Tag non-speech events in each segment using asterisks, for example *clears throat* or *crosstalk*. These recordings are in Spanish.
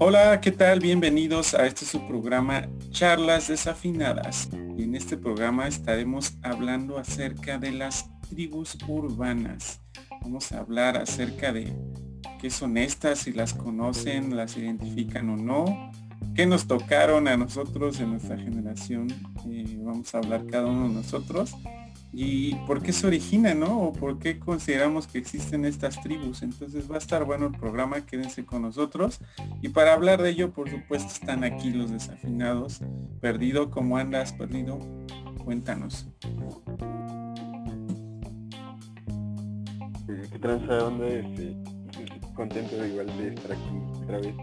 Hola, ¿qué tal? Bienvenidos a este su programa Charlas Desafinadas. En este programa estaremos hablando acerca de las tribus urbanas. Vamos a hablar acerca de qué son estas, si las conocen, las identifican o no, qué nos tocaron a nosotros en nuestra generación. Eh, vamos a hablar cada uno de nosotros y por qué se origina, ¿no? O por qué consideramos que existen estas tribus. Entonces va a estar bueno el programa, quédense con nosotros. Y para hablar de ello, por supuesto, están aquí los desafinados. Perdido, ¿cómo andas, perdido? Cuéntanos. ¿Qué tranza onda? Este, contento de igual de estar aquí otra vez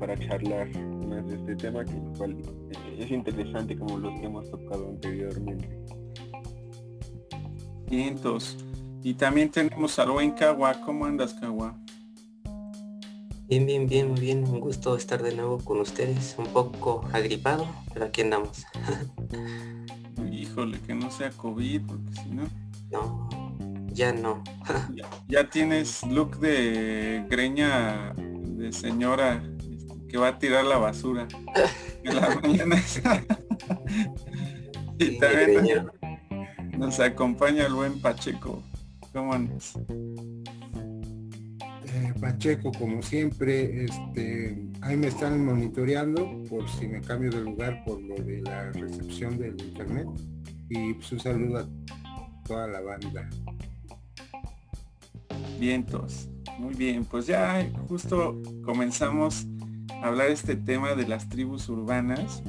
para, charlar más de este tema que eh, es interesante como los que hemos tocado anteriormente. Y también tenemos a buen Cagua. ¿Cómo andas, Cagua? Bien, bien, bien, bien. Un gusto estar de nuevo con ustedes. Un poco agripado, pero aquí andamos. *laughs* Híjole, que no sea COVID, porque si no... No, ya no. ya, tienes look de greña de señora este, que va a tirar la basura. *laughs* en la mañana. *laughs* y también... Nos acompaña el buen Pacheco. ¿Cómo andas? Eh, Pacheco, como siempre, este, ahí me están monitoreando por si me cambio de lugar por lo de la recepción del internet. Y pues un saludo a toda la banda. Vientos. Muy bien, pues ya justo comenzamos a hablar este tema de las tribus urbanas.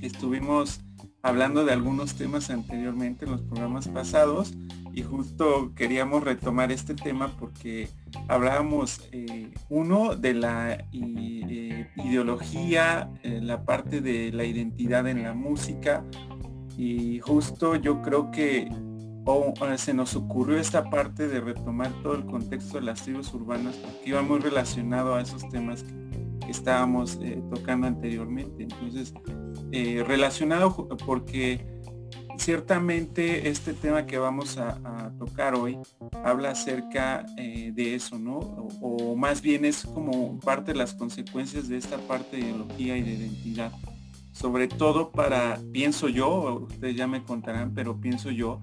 Estuvimos hablando de algunos temas anteriormente en los programas pasados y justo queríamos retomar este tema porque hablábamos eh, uno de la eh, ideología, eh, la parte de la identidad en la música y justo yo creo que se nos ocurrió esta parte de retomar todo el contexto de las tribus urbanas porque iba muy relacionado a esos temas que estábamos tocando anteriormente. Entonces, eh, relacionado porque ciertamente este tema que vamos a, tocar hoy habla acerca eh, de eso, ¿no? O, más bien es como parte de las consecuencias de esta parte de ideología y de identidad. Sobre todo para, pienso yo, ustedes ya me contarán, pero pienso yo,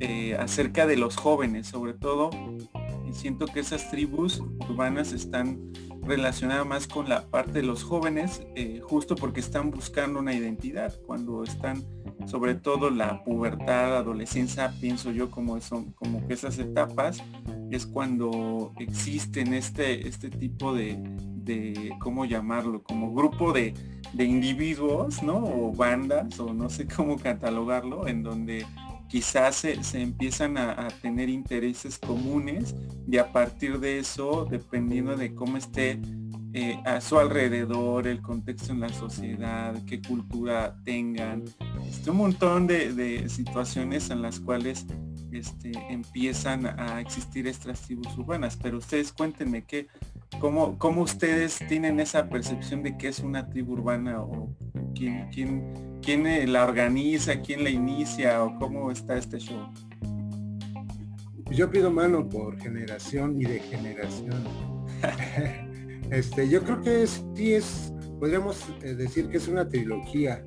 eh, acerca de los jóvenes, sobre todo, siento que esas tribus urbanas están relacionada más con la parte de los jóvenes, eh, justo porque están buscando una identidad, cuando están sobre todo la pubertad, adolescencia, pienso yo como son como que esas etapas es cuando existen este, este tipo de, ¿cómo llamarlo? Como grupo de, de individuos, ¿no? O bandas, o no sé cómo catalogarlo, en donde quizás se, empiezan a, tener intereses comunes y a partir de eso, dependiendo de cómo esté eh, a su alrededor, el contexto en la sociedad, qué cultura tengan, este, un montón de, situaciones en las cuales este, empiezan a existir estas tribus urbanas. Pero ustedes cuéntenme qué, cómo, cómo ustedes tienen esa percepción de que es una tribu urbana o quién, quién quién la organiza, quién la inicia o cómo está este show. Yo pido mano por generación y de generación. *laughs* este, yo creo que sí es, podríamos eh, decir que es una trilogía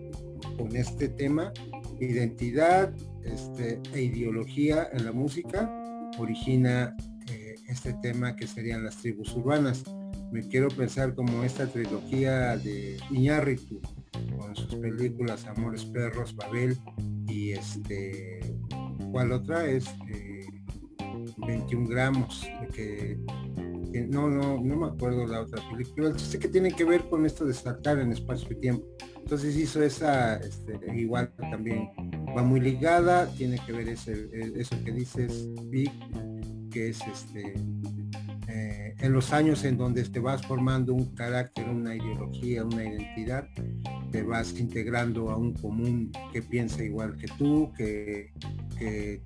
con este tema, identidad este, e ideología en la música, origina eh, este tema que serían las tribus urbanas. Me quiero pensar como esta trilogía de Iñárritu, con sus películas Amores Perros, Babel y este, ¿cuál otra es? 21 eh, gramos, que, no, no, no me acuerdo la otra película, sé que tiene que ver con esto de saltar en espacio y tiempo. Entonces hizo esa, este, igual también va muy ligada, tiene que ver ese, eso que dices, que es este, en los años en donde te vas formando un carácter, una ideología, una identidad, te vas integrando a un común que piensa igual que tú, que,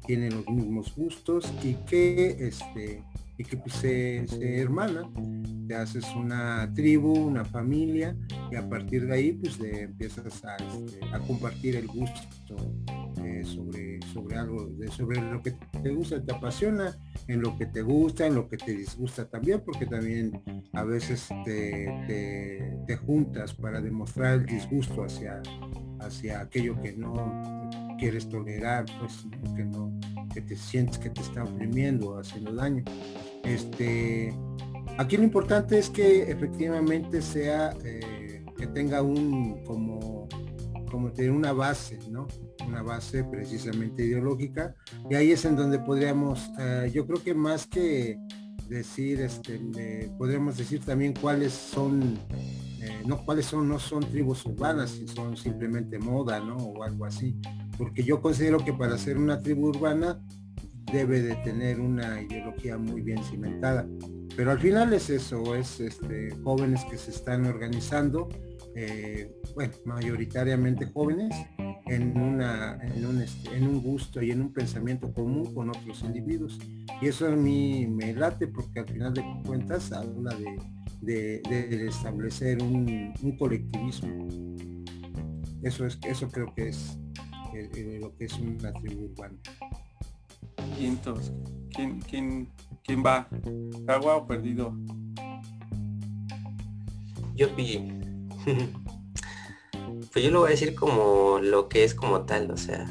tiene los mismos gustos y que este y que pues, se, hermana, te haces una tribu, una familia y a partir de ahí pues empiezas a, este, a, compartir el gusto eh, sobre, sobre algo, de, sobre lo que te gusta, te apasiona, en lo que te gusta, en lo que te disgusta también, porque también a veces te, te, juntas para demostrar el disgusto hacia, hacia aquello que no quieres tolerar, pues que no, que te sientes que te está oprimiendo, haciendo daño. Este, aquí lo importante es que efectivamente sea, eh, que tenga un como como tener una base, ¿no? Una base precisamente ideológica. Y ahí es en donde podríamos, eh, yo creo que más que decir, este, podríamos decir también cuáles son, eh, no cuáles son, no son tribus urbanas, son simplemente moda, ¿no? O algo así. Porque yo considero que para ser una tribu urbana debe de tener una ideología muy bien cimentada. Pero al final es eso, es este, jóvenes que se están organizando eh, bueno, mayoritariamente jóvenes, un, este, en un gusto y en un pensamiento común con otros individuos. Y eso a mí me late porque al final de cuentas habla de, establecer un, colectivismo. Eso, es, eso creo que es eh, lo que es una tribu urbana. Y entonces, ¿quién, quién, quién va? ¿Agua o perdido? Yo pillé *laughs* pues yo lo voy a decir como lo que es como tal, o sea,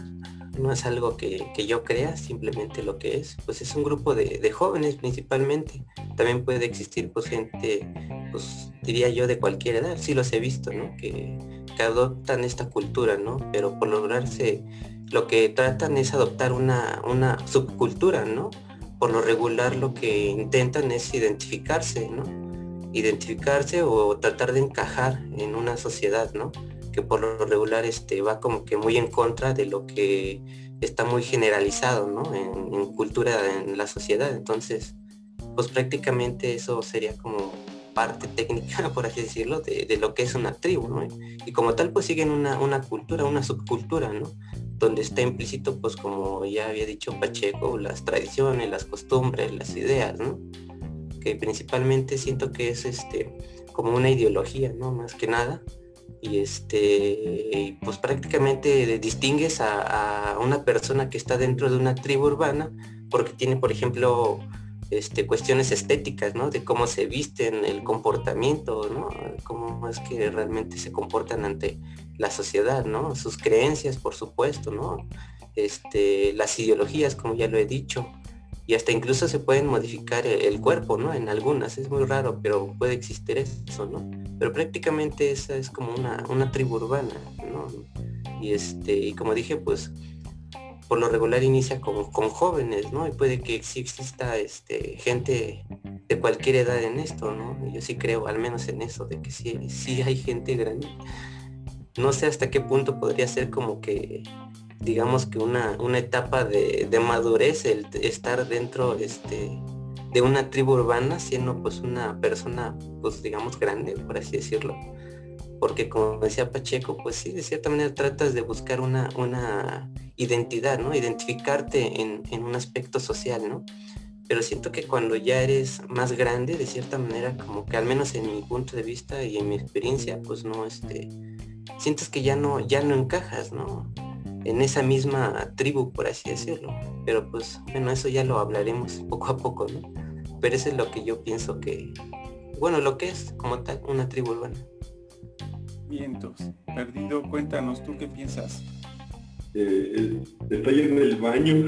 no es algo que, yo crea, simplemente lo que es, pues es un grupo de, jóvenes principalmente. También puede existir pues gente, pues diría yo de cualquier edad, sí los he visto, ¿no? Que, adoptan esta cultura, ¿no? Pero por lograrse, lo que tratan es adoptar una, una subcultura, ¿no? Por lo regular lo que intentan es identificarse, ¿no? identificarse o tratar de encajar en una sociedad, ¿no? Que por lo regular este, va como que muy en contra de lo que está muy generalizado, ¿no? En, cultura en la sociedad. Entonces, pues prácticamente eso sería como parte técnica, *laughs* por así decirlo, de, lo que es una tribu, ¿no? Y como tal, pues siguen una, una cultura, una subcultura, ¿no? Donde está implícito, pues como ya había dicho Pacheco, las tradiciones, las costumbres, las ideas, ¿no? que principalmente siento que es este como una ideología, ¿no? Más que nada. Y este, pues prácticamente distingues a, una persona que está dentro de una tribu urbana porque tiene, por ejemplo, este, cuestiones estéticas, ¿no? De cómo se visten, el comportamiento, ¿no? Cómo es que realmente se comportan ante la sociedad, ¿no? Sus creencias, por supuesto, ¿no? Este, las ideologías, como ya lo he dicho, y hasta incluso se pueden modificar el, cuerpo, ¿no? En algunas, es muy raro, pero puede existir eso, ¿no? Pero prácticamente esa es como una, una tribu urbana, ¿no? Y este, y como dije, pues por lo regular inicia con, con jóvenes, ¿no? Y puede que exista este, gente de cualquier edad en esto, ¿no? Yo sí creo, al menos en eso, de que sí, sí hay gente grande. No sé hasta qué punto podría ser como que digamos que una, una etapa de, madurez el estar dentro este, de una tribu urbana siendo pues una persona pues digamos grande por así decirlo porque como decía Pacheco pues sí de cierta manera tratas de buscar una, una identidad no identificarte en, en un aspecto social no pero siento que cuando ya eres más grande de cierta manera como que al menos en mi punto de vista y en mi experiencia pues no este sientes que ya no ya no encajas no en esa misma tribu, por así decirlo. Pero pues, bueno, eso ya lo hablaremos *laughs* poco a poco, ¿no? Pero eso es lo que yo pienso que, bueno, lo que es como tal una tribu urbana. Vientos, perdido, cuéntanos, ¿tú qué piensas? Eh, estoy en el baño.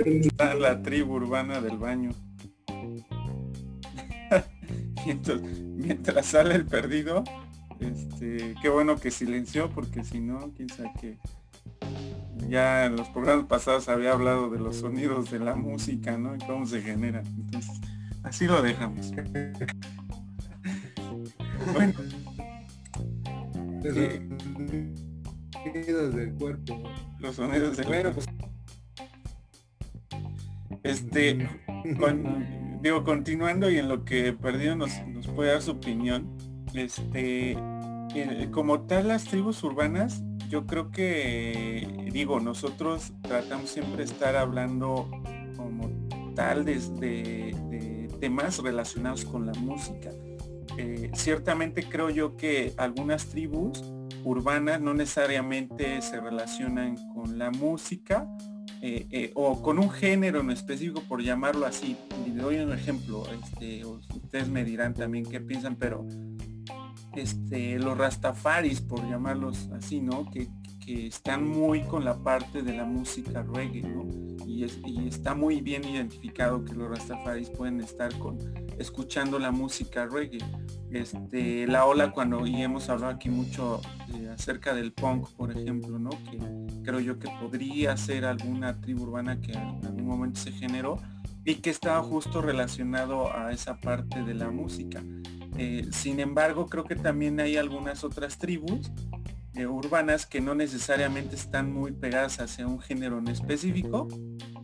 Está la tribu urbana del baño. *laughs* mientras sale el perdido, este, qué bueno que silenció porque si no, quién sabe que ya en los programas pasados había hablado de los sonidos de la música, ¿no? Y cómo se genera. Entonces, así lo dejamos. Bueno. Los sonidos del cuerpo. Los sonidos del cuerpo. Pues, este, *laughs* digo, continuando y en lo que Perdido nos, nos puede dar su opinión, este, eh, como tal las tribus urbanas, yo creo que, digo, nosotros tratamos siempre estar hablando como tal desde de, temas relacionados con la música. Eh, ciertamente creo yo que algunas tribus urbanas no necesariamente se relacionan con la música eh, eh, o con un género en específico, por llamarlo así. Le doy un ejemplo, este, ustedes me dirán también qué piensan, pero este, los rastafaris, por llamarlos así, ¿no? Que, están muy con la parte de la música reggae, ¿no? Y, está muy bien identificado que los rastafaris pueden estar con escuchando la música reggae. Este, la ola cuando y hemos hablado aquí mucho eh, acerca del punk, por ejemplo, ¿no? Que creo yo que podría ser alguna tribu urbana que en algún momento se generó y que estaba justo relacionado a esa parte de la música. Eh, sin embargo, creo que también hay algunas otras tribus eh, urbanas que no necesariamente están muy pegadas hacia un género en específico,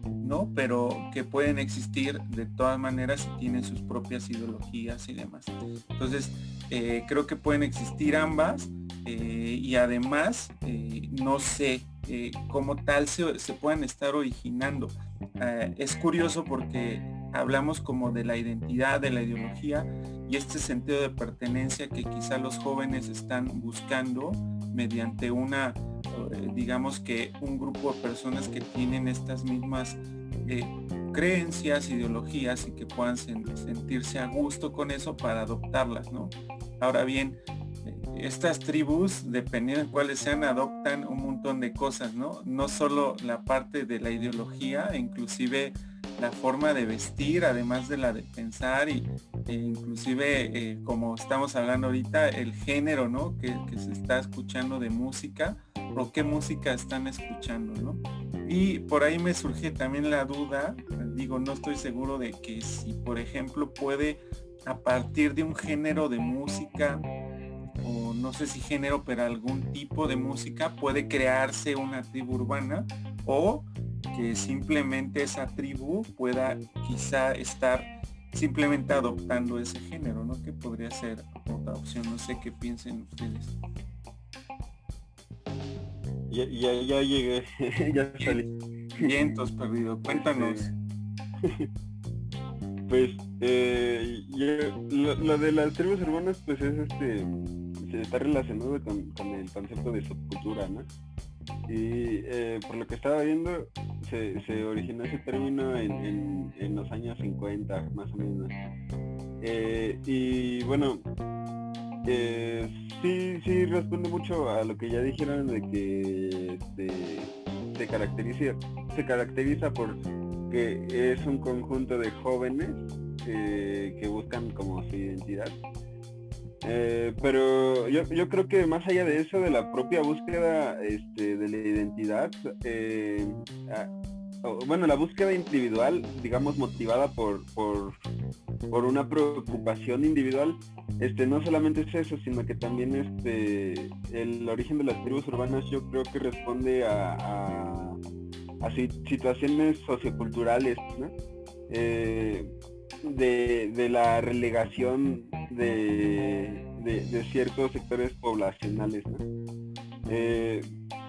¿no? Pero que pueden existir de todas maneras y tienen sus propias ideologías y demás. Entonces, eh, creo que pueden existir ambas y además, no sé, como tal se, se puedan estar originando. es curioso porque hablamos como de la identidad, de la ideología y este sentido de pertenencia que quizá los jóvenes están buscando mediante una, eh, digamos que un grupo de personas que tienen estas mismas eh, creencias, ideologías y que puedan sentirse a gusto con eso para adoptarlas, ¿no? Ahora bien, eh, estas tribus, dependiendo de cuáles sean, adoptan un montón de cosas, ¿no? No solo la parte de la ideología, inclusive la forma de vestir, además de la de pensar y e inclusive eh, como estamos hablando ahorita, el género, ¿no? Que, se está escuchando de música o qué música están escuchando, ¿no? Y por ahí me surge también la duda, digo, no estoy seguro de que si, por ejemplo, puede a partir de un género de música o no sé si género, pero algún tipo de música puede crearse una tribu urbana o que simplemente esa tribu pueda quizá estar simplemente adoptando ese género, ¿no? Que podría ser otra opción, no sé qué piensen ustedes. Ya, ya, llegué, *laughs* ya salí. Vientos perdido, cuéntanos. *laughs* pues eh, lo, de las tribus hermanas pues es este se está relacionado con, con el concepto de subcultura, ¿no? Y eh, por lo que estaba viendo, se, originó ese término en, los años 50, más o menos. Eh, y bueno, eh, sí, sí responde mucho a lo que ya dijeron de que este, se, caracteriza, se caracteriza por que es un conjunto de jóvenes que buscan como su identidad eh, pero yo, creo que más allá de eso, de la propia búsqueda este, de la identidad, eh, bueno, la búsqueda individual, digamos, motivada por, por, una preocupación individual, este, no solamente es eso, sino que también este, el origen de las tribus urbanas yo creo que responde a, situaciones socioculturales, eh, de, la relegación de, ciertos sectores poblacionales. Eh,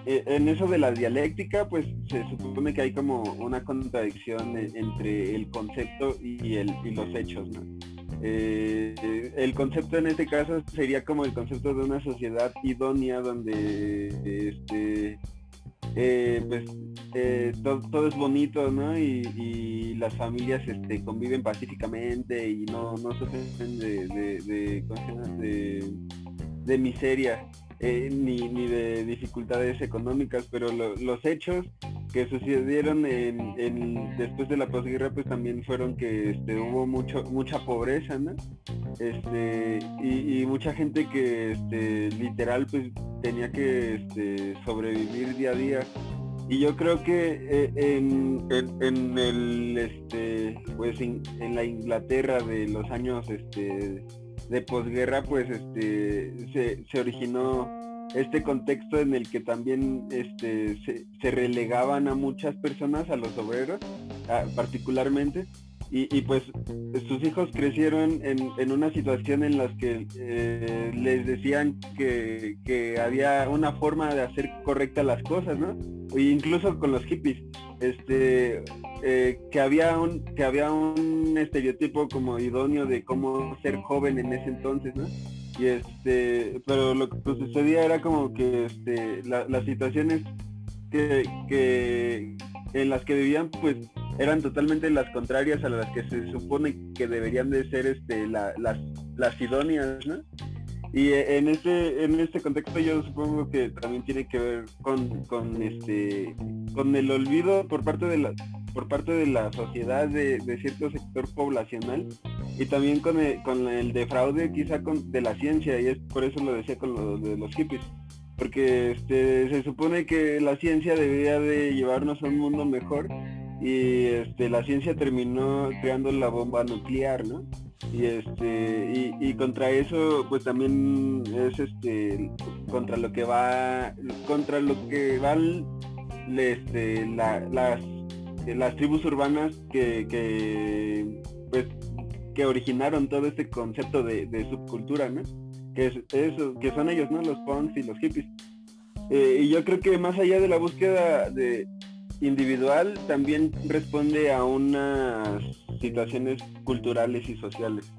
eh, en eso de la dialéctica, pues se supone que hay como una contradicción e, entre el concepto y, el, los hechos. Eh, el concepto en este caso sería como el concepto de una sociedad idónea donde este, eh, pues eh, todo, es bonito, ¿no? Y, las familias este, conviven pacíficamente y no, no sufren de, de, de, miseria eh, ni, ni, de dificultades económicas, pero los hechos que sucedieron en, después de la posguerra pues también fueron que este, hubo mucho mucha pobreza este y, mucha gente que este, literal pues tenía que este, sobrevivir día a día. Y yo creo que eh, en, en, el este pues en, la Inglaterra de los años este de posguerra pues este se, se originó este contexto en el que también este, se, relegaban a muchas personas, a los obreros particularmente, y, pues sus hijos crecieron en, una situación en la que eh, les decían que, había una forma de hacer correctas las cosas, ¿no? E incluso con los hippies, este, eh, que había un que había un estereotipo como idóneo de cómo ser joven en ese entonces, ¿no? Y este, pero lo que sucedía era como que este, las situaciones que, que en las que vivían pues eran totalmente las contrarias a las que se supone que deberían de ser este las, las idóneas, ¿no? Y en este, en este contexto yo supongo que también tiene que ver con, con este con el olvido por parte de la por parte de la sociedad de, cierto sector poblacional y también con el, con el defraude quizá con, de la ciencia y es por eso lo decía con lo de los hippies porque este, se supone que la ciencia debería de llevarnos a un mundo mejor y este, la ciencia terminó creando la bomba nuclear, ¿no? Y este y, contra eso pues también es este contra lo que va contra lo que van este, las las tribus urbanas que, que pues que originaron todo este concepto de, subcultura, ¿no? Que es eso, que son ellos, ¿no? Los punks y los hippies. Eh, y yo creo que más allá de la búsqueda de, individual también responde a unas situaciones culturales y sociales.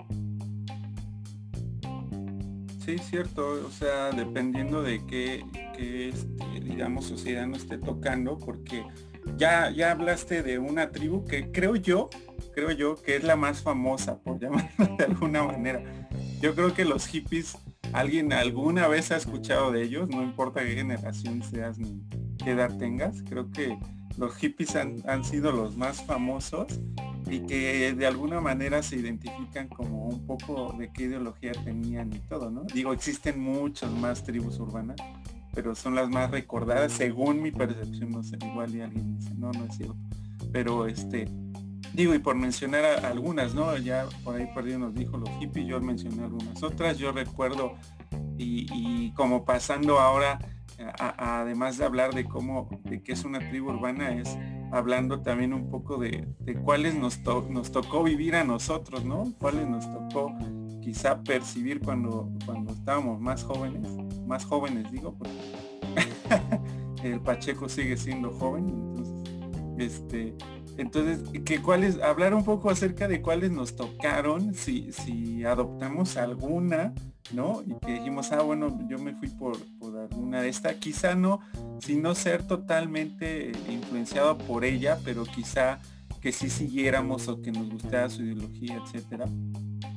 Sí, cierto, o sea, dependiendo de qué, este, digamos, sociedad no esté tocando, porque ya, ya hablaste de una tribu que creo yo, creo yo que es la más famosa, por llamarla de alguna manera. Yo creo que los hippies, alguien alguna vez ha escuchado de ellos, no importa qué generación seas ni qué edad tengas, creo que los hippies han, sido los más famosos y que de alguna manera se identifican como un poco de qué ideología tenían y todo, ¿no? Digo, existen muchas más tribus urbanas, pero son las más recordadas según mi percepción, no sé, igual y alguien dice, no, no es cierto. Pero este, digo, y por mencionar algunas, ¿no? Ya por ahí perdido nos dijo los hippies, yo mencioné algunas otras, yo recuerdo y como pasando ahora además de hablar de cómo, de qué es una tribu urbana, es hablando también un poco de, cuáles nos, nos tocó vivir a nosotros, ¿no? Cuáles nos tocó quizá percibir cuando, cuando estábamos más jóvenes, más jóvenes digo, porque *laughs* el Pacheco sigue siendo joven, entonces, este, entonces, cuáles, hablar un poco acerca de cuáles nos tocaron, si, si adoptamos alguna, ¿no? Y que dijimos, ah, bueno, yo me fui por, por alguna de esta, quizá no, sino ser totalmente influenciado por ella, pero quizá que sí siguiéramos o que nos gustara su ideología, etcétera.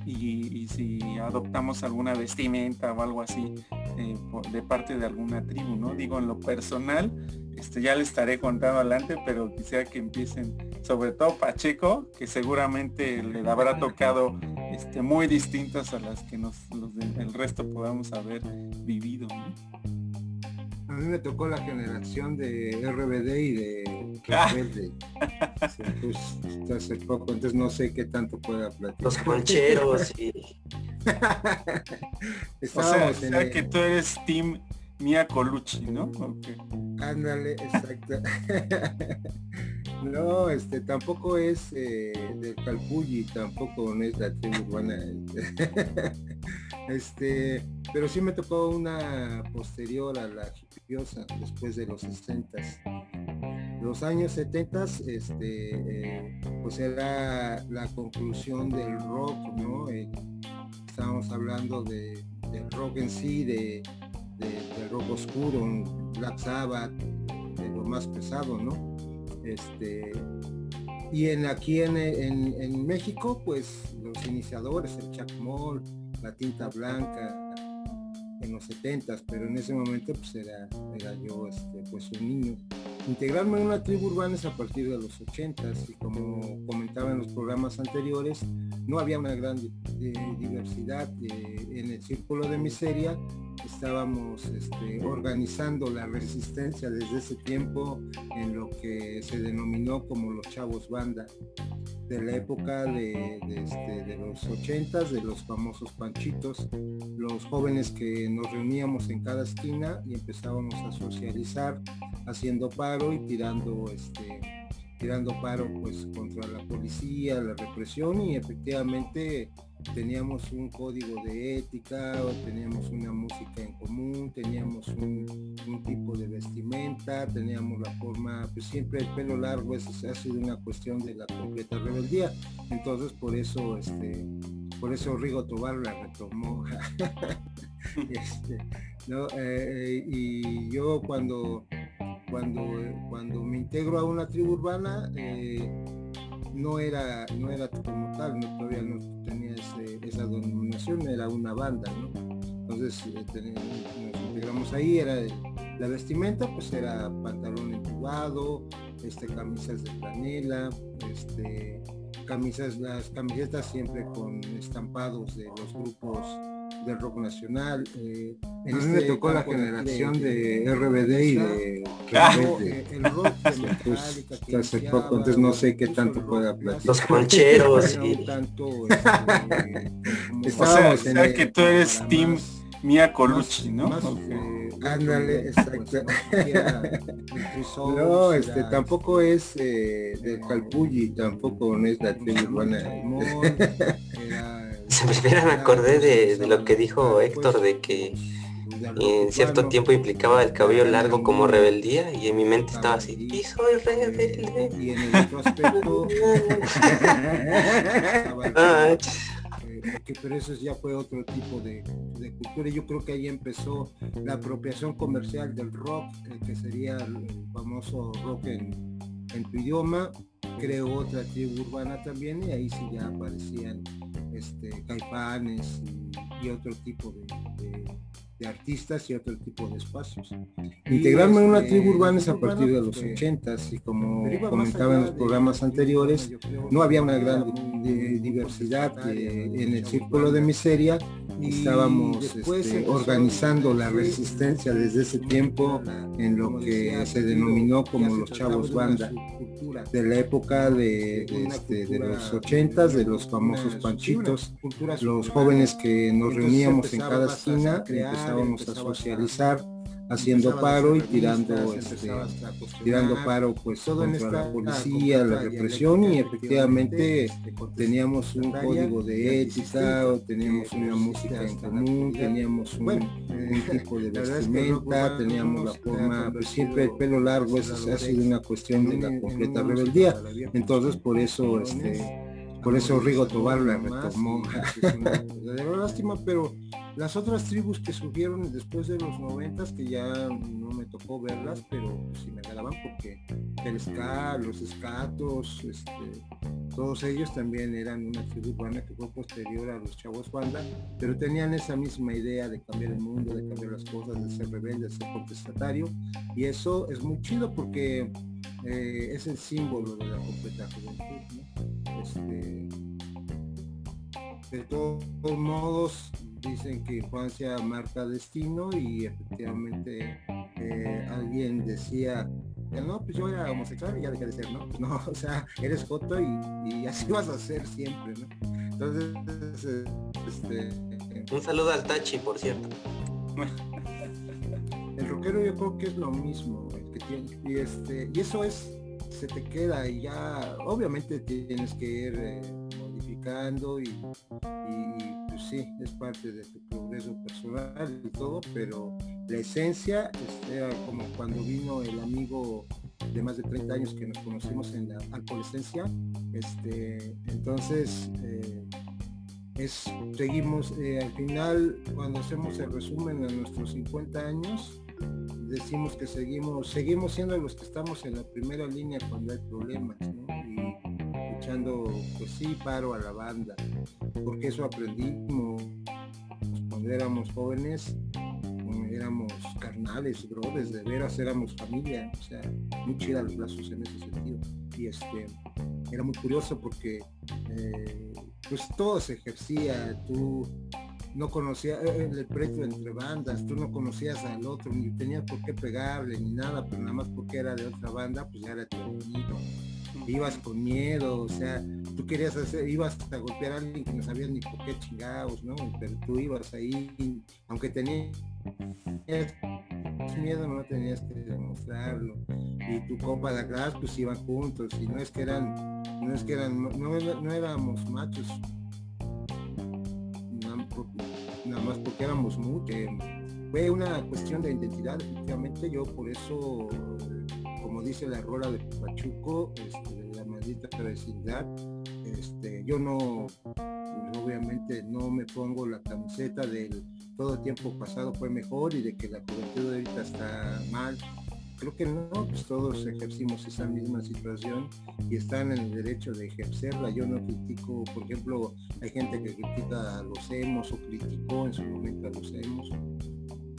Y, si adoptamos alguna vestimenta o algo así eh, de parte de alguna tribu, ¿no? Digo, en lo personal, este, ya le estaré contando adelante, pero quisiera que empiecen, sobre todo Pacheco, que seguramente le habrá tocado este, muy distintas a las que nos, los del resto podamos haber vivido. A mí me tocó la generación de RBD y de *laughs* Rebelde. pues, hace poco, entonces no sé qué tanto pueda platicar. Los concheros y... *laughs* o sea, que tú eres Team Mia Colucci, ¿no? Ándale, exacto. *laughs* no, este tampoco es eh, del Calpulli, tampoco no es la tribu urbana. *laughs* este, pero sí me tocó una posterior a la hipiosa, después de los 60 los años 70 este eh, pues era la conclusión del rock no eh, estábamos hablando de, del rock en sí de de, rock oscuro, un Black Sabbath, de lo más pesado, ¿no? Este, y en aquí en, en, México, pues los iniciadores, el Chuck Moll, la tinta blanca, en los 70 pero en ese momento pues era, era yo este, pues un niño. Integrarme en una tribu urbana es a partir de los 80 y como comentaba en los programas anteriores, no había una gran diversidad en el círculo de miseria. Estábamos este, organizando la resistencia desde ese tiempo en lo que se denominó como los chavos banda de la época de, este, los ochentas, de los famosos panchitos, los jóvenes que nos reuníamos en cada esquina y empezábamos a socializar haciendo y tirando este tirando paro pues contra la policía, la represión y efectivamente teníamos un código de ética, teníamos una música en común, teníamos un, tipo de vestimenta, teníamos la forma, pues siempre el pelo largo es, ha sido una cuestión de la completa rebeldía. Entonces por eso este, por eso Rigo Tobar la retomó. *laughs* Este, eh, y yo cuando, cuando, cuando me integro a una tribu urbana, eh, no era, no era como tal, no, todavía no tenía esa denominación, era una banda, Entonces eh, nos integramos ahí, era la vestimenta, pues era pantalón entubado, este, camisas de planela, este, camisas, las camisetas siempre con estampados de los grupos del rock nacional. Eh, a mí me este tocó la generación de, RBD y de el rock de hace poco, entonces no sé qué tanto pueda platicar. Los concheros. Tanto, *laughs* este, Estábamos o sea, en que tú eres Team Mia Colucci, ¿no? Ándale, exacto. *laughs* no, este tampoco es eh, del Calpulli, tampoco no es la tribu urbana. Primero me acordé de, lo que dijo Héctor de que en cierto tiempo implicaba el cabello largo como rebeldía y en mi mente estaba así, y soy rebelde. Y en el otro *laughs* *laughs* aspecto pero eso ya fue otro tipo de, cultura. Y yo creo que ahí empezó la apropiación comercial del rock, eh, que sería el famoso rock en, tu idioma. Creó otra tribu urbana también y ahí sí ya aparecían este, caipanes y, otro tipo de de artistas y otro tipo de espacios. Integrarme en una este, tribu urbana es a partir de los ochentas y como comentaba en los programas anteriores, no había una gran diversidad en el círculo de miseria. Estábamos este, organizando la resistencia desde ese tiempo en lo que se denominó como los chavos banda de la época de, este, de los ochentas de los famosos panchitos los jóvenes que nos reuníamos en cada esquina empezábamos a socializar haciendo paro y tirando este, tirando paro pues contra la policía, la represión y efectivamente este, teníamos un código de ética, teníamos una música en común, teníamos un, *laughs* tipo de vestimenta, teníamos la forma, pues siempre el pelo largo es, ha sido una cuestión de la completa rebeldía. Entonces por eso este por eso Rigo Tobar la retomó. De *laughs* lástima, pero las otras tribus que surgieron después de los noventas, que ya no me tocó verlas, pero sí me agradaban porque el ska, los escatos, este, todos ellos también eran una tribu urbana que fue posterior a los chavos banda, pero tenían esa misma idea de cambiar el mundo, de cambiar las cosas, de ser rebelde, de ser contestatario, y eso es muy chido porque eh, es el símbolo de la completa juventud. Este, de todos modos, dicen que infancia marca destino y efectivamente eh, alguien decía, no, pues yo era homosexual y ya dejé de ser, ¿no? Pues no, *laughs* o sea, eres foto y, así vas a ser siempre, ¿no? Entonces, este... Un saludo al Tachi, por cierto. *laughs* El rockero yo creo que es lo mismo, y este, y eso es, se te queda y ya, obviamente tienes que ir eh, modificando y pues sí, es parte de tu progreso personal y todo, pero la esencia era como cuando vino el amigo de más de 30 años que nos conocimos en la adolescencia, este, entonces eh, es, seguimos, eh, al final cuando hacemos el resumen de nuestros 50 años, decimos que seguimos, seguimos siendo los que estamos en la primera línea cuando hay problemas, echando, pues sí, paro a la banda, porque eso aprendimos cuando éramos jóvenes, éramos carnales, brothers, de veras éramos familia, o sea, muy chida los lazos en ese sentido. Y este, era muy curioso porque eh, pues todo se ejercía, tú no conocías eh, el precio entre bandas, tú no conocías al otro, ni tenías por qué pegarle ni nada, pero nada más porque era de otra banda, pues ya era tu amigo ibas con miedo, o sea, tú querías hacer, ibas a golpear a alguien que no sabías ni por qué chingados, ¿no? Pero tú ibas ahí, aunque tenías miedo, no tenías que demostrarlo. Y tu compa de atrás, pues iban juntos, y no es que eran, no es que eran, no, éramos machos, nada más porque éramos muchos. Fue una cuestión de identidad, efectivamente, yo por eso como dice la rola de Pachuco, este, de la maldita vecindad, Este, yo no, obviamente no me pongo la camiseta del todo tiempo pasado fue mejor y de que la juventud ahorita está mal. Creo que no, pues todos ejercimos esa misma situación y están en el derecho de ejercerla. Yo no critico, por ejemplo, hay gente que critica a los hemos o criticó en su momento a los hemos.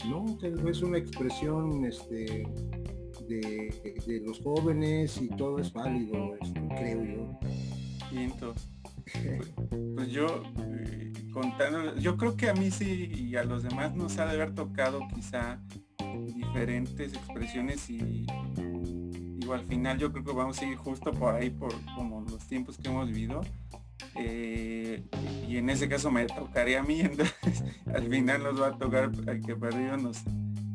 No, es una expresión este, de, los jóvenes y todo es válido, este, creo yo. Y entonces, pues, yo eh, contando, yo creo que a mí sí y a los demás nos ha de haber tocado quizá diferentes expresiones y digo al final yo creo que vamos a ir justo por ahí por como los tiempos que hemos vivido. Eh, y en ese caso me tocaría a mí *laughs* entonces al final nos va a tocar al que perdido nos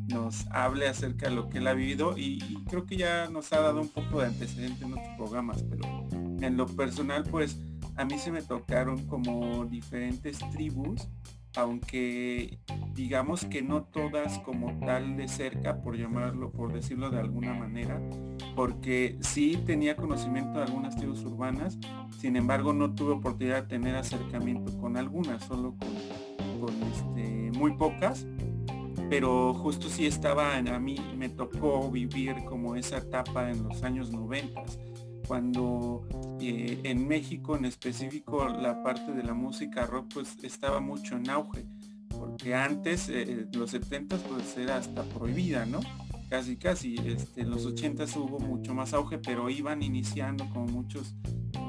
nos hable acerca de lo que él ha vivido. Y, creo que ya nos ha dado un poco de antecedente en otros programas, pero en lo personal pues a mí se me tocaron como diferentes tribus, aunque digamos que no todas como tal de cerca, por llamarlo, por decirlo de alguna manera, porque sí tenía conocimiento de algunas tribus urbanas, sin embargo no tuve oportunidad de tener acercamiento con algunas, solo con, este, muy pocas. Pero justo sí estaba, a mí me tocó vivir como esa etapa en los años 90, cuando eh, en México en específico la parte de la música rock pues estaba mucho en auge, porque antes, eh, los 70 pues era hasta prohibida, ¿no? Casi, casi, este, los 80 hubo mucho más auge, pero iban iniciando como muchos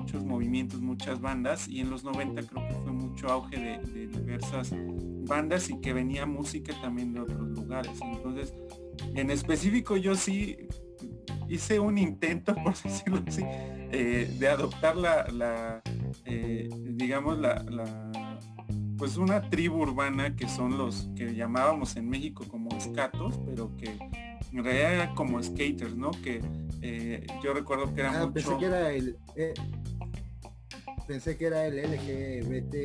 muchos movimientos, muchas bandas y en los 90 creo que fue mucho auge de, diversas bandas y que venía música también de otros lugares. Entonces, en específico yo sí hice un intento, *laughs* por decirlo así, eh, de adoptar la, eh, digamos, la, pues una tribu urbana que son los que llamábamos en México como escatos, pero que en realidad era como skaters, ¿no? Que eh, yo recuerdo que era ah, Pensé que era el, pensé que era el LGBT.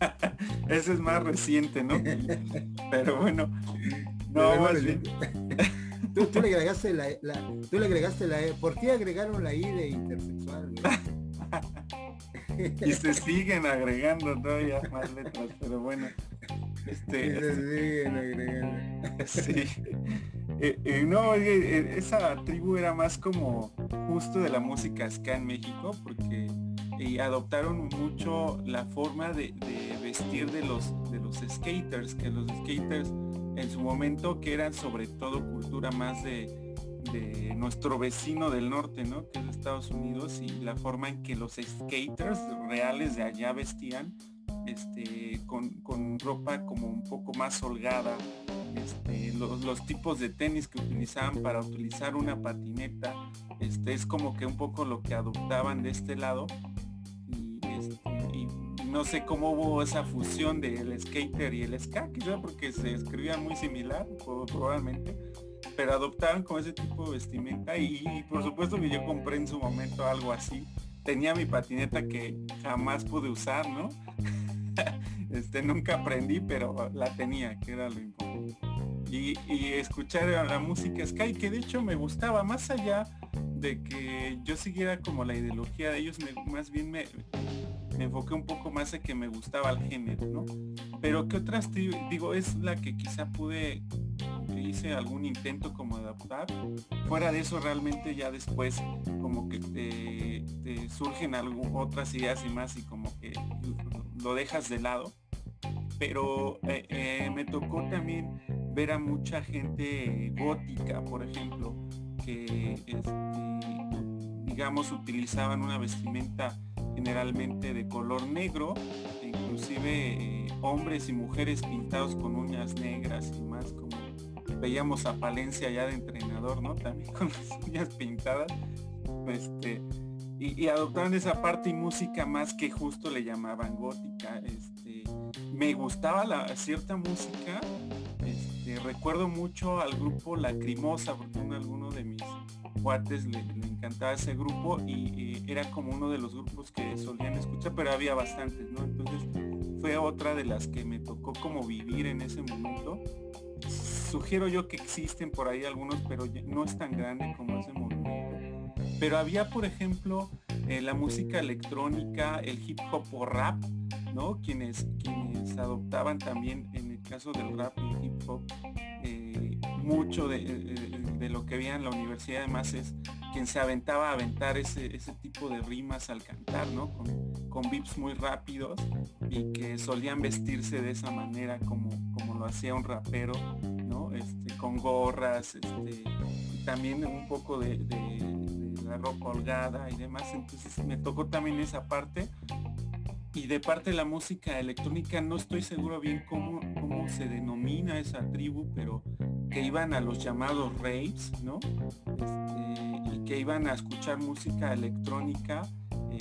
*laughs* Ese es más reciente, ¿no? Pero bueno, no, más bien. *laughs* Tú, le agregaste la, tú le agregaste la E. ¿Por qué agregaron la I de intersexual? *laughs* *laughs* y se siguen agregando todavía más letras, pero bueno. Este, se siguen agregando. *laughs* Sí. Eh, eh, no, eh, esa tribu era más como justo de la música ska en México, porque adoptaron mucho la forma de, vestir de los, de los skaters, que los skaters en su momento que eran sobre todo cultura más de, nuestro vecino del norte, ¿no? Que es Estados Unidos y la forma en que los skaters reales de allá vestían, este, con, ropa como un poco más holgada, este, los, los, tipos de tenis que utilizaban para utilizar una patineta, este, es como que un poco lo que adoptaban de este lado y no sé cómo hubo esa fusión del skater y el ska, quizá porque se escribían muy similar, probablemente, pero adoptaron como ese tipo de vestimenta y, por supuesto que yo compré en su momento algo así. Tenía mi patineta que jamás pude usar, ¿no? *laughs* este, nunca aprendí, pero la tenía, que era lo importante. Y, y escuchar la música Sky, que de hecho me gustaba, más allá de que yo siguiera como la ideología de ellos, más bien me, me enfoqué un poco más a que me gustaba el género, ¿no? Pero que otras, digo, es la que quizá pude, hice algún intento como adaptar. Fuera de eso, realmente ya después como que te, surgen algo, otras ideas y más y como que lo dejas de lado. Pero eh, eh, me tocó también ver a mucha gente gótica, por ejemplo, que este, digamos utilizaban una vestimenta generalmente de color negro, inclusive eh, hombres y mujeres pintados con uñas negras y más como veíamos a Palencia ya de entrenador, ¿no? También con las *laughs* uñas pintadas. Este, y, adoptaron esa parte y música más que justo le llamaban gótica. Este, me gustaba la cierta música. Este, recuerdo mucho al grupo Lacrimosa, porque uno, alguno de mis cuates le, encantaba ese grupo y era como uno de los grupos que solían escuchar, pero había bastantes, ¿no? Entonces fue otra de las que me tocó como vivir en ese momento. Sugiero yo que existen por ahí algunos, pero no es tan grande como ese movimiento. pero había, por ejemplo, eh, la música electrónica, el hip hop o rap, ¿no? Quienes, quienes adoptaban también, en el caso del rap y hip hop, eh, mucho de, de, lo que había en la universidad, además es quien se aventaba a aventar ese, ese tipo de rimas al cantar, ¿no? Con, con beats muy rápidos y que solían vestirse de esa manera como, como lo hacía un rapero, ¿no? Este, con gorras, este, también un poco de, la ropa holgada y demás. Entonces me tocó también esa parte. Y de parte de la música electrónica no estoy seguro bien cómo, cómo se denomina esa tribu, pero que iban a los llamados raves, ¿no? Este, que iban a escuchar música electrónica eh,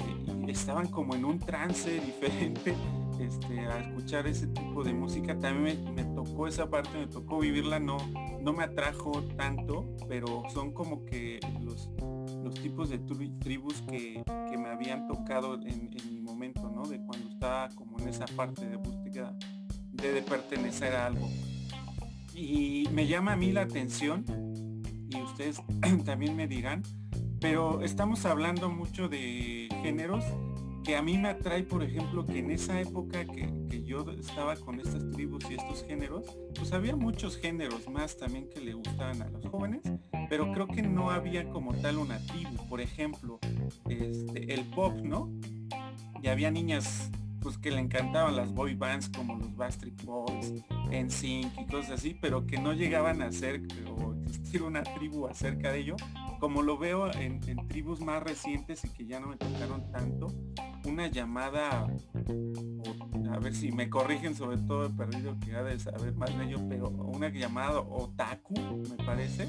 y estaban como en un trance *laughs* diferente este, a escuchar ese tipo de música. También me, tocó esa parte, me tocó vivirla, no, no me atrajo tanto, pero son como que los, los tipos de tribus que, me habían tocado en, mi ¿no? De cuando estaba como en esa parte de búsqueda de, pertenecer a algo. Y me llama a mí la atención y ustedes *clears throat* también me dirán, pero estamos hablando mucho de géneros que a mí me atrae, por ejemplo, que en esa época que, yo estaba con estas tribus y estos géneros, pues había muchos géneros más también que le gustaban a los jóvenes, pero creo que no había como tal una tribu. Por ejemplo, este, el pop, ¿no? Y había niñas pues que le encantaban las boy bands como los Backstreet Boys, NSYNC y cosas así, pero que no llegaban a ser o existir una tribu acerca de ello, como lo veo en, tribus más recientes y que ya no me tocaron tanto, una llamada, a ver si me corrigen sobre todo he perdido que ha de saber más de ello, pero una llamada otaku, me parece,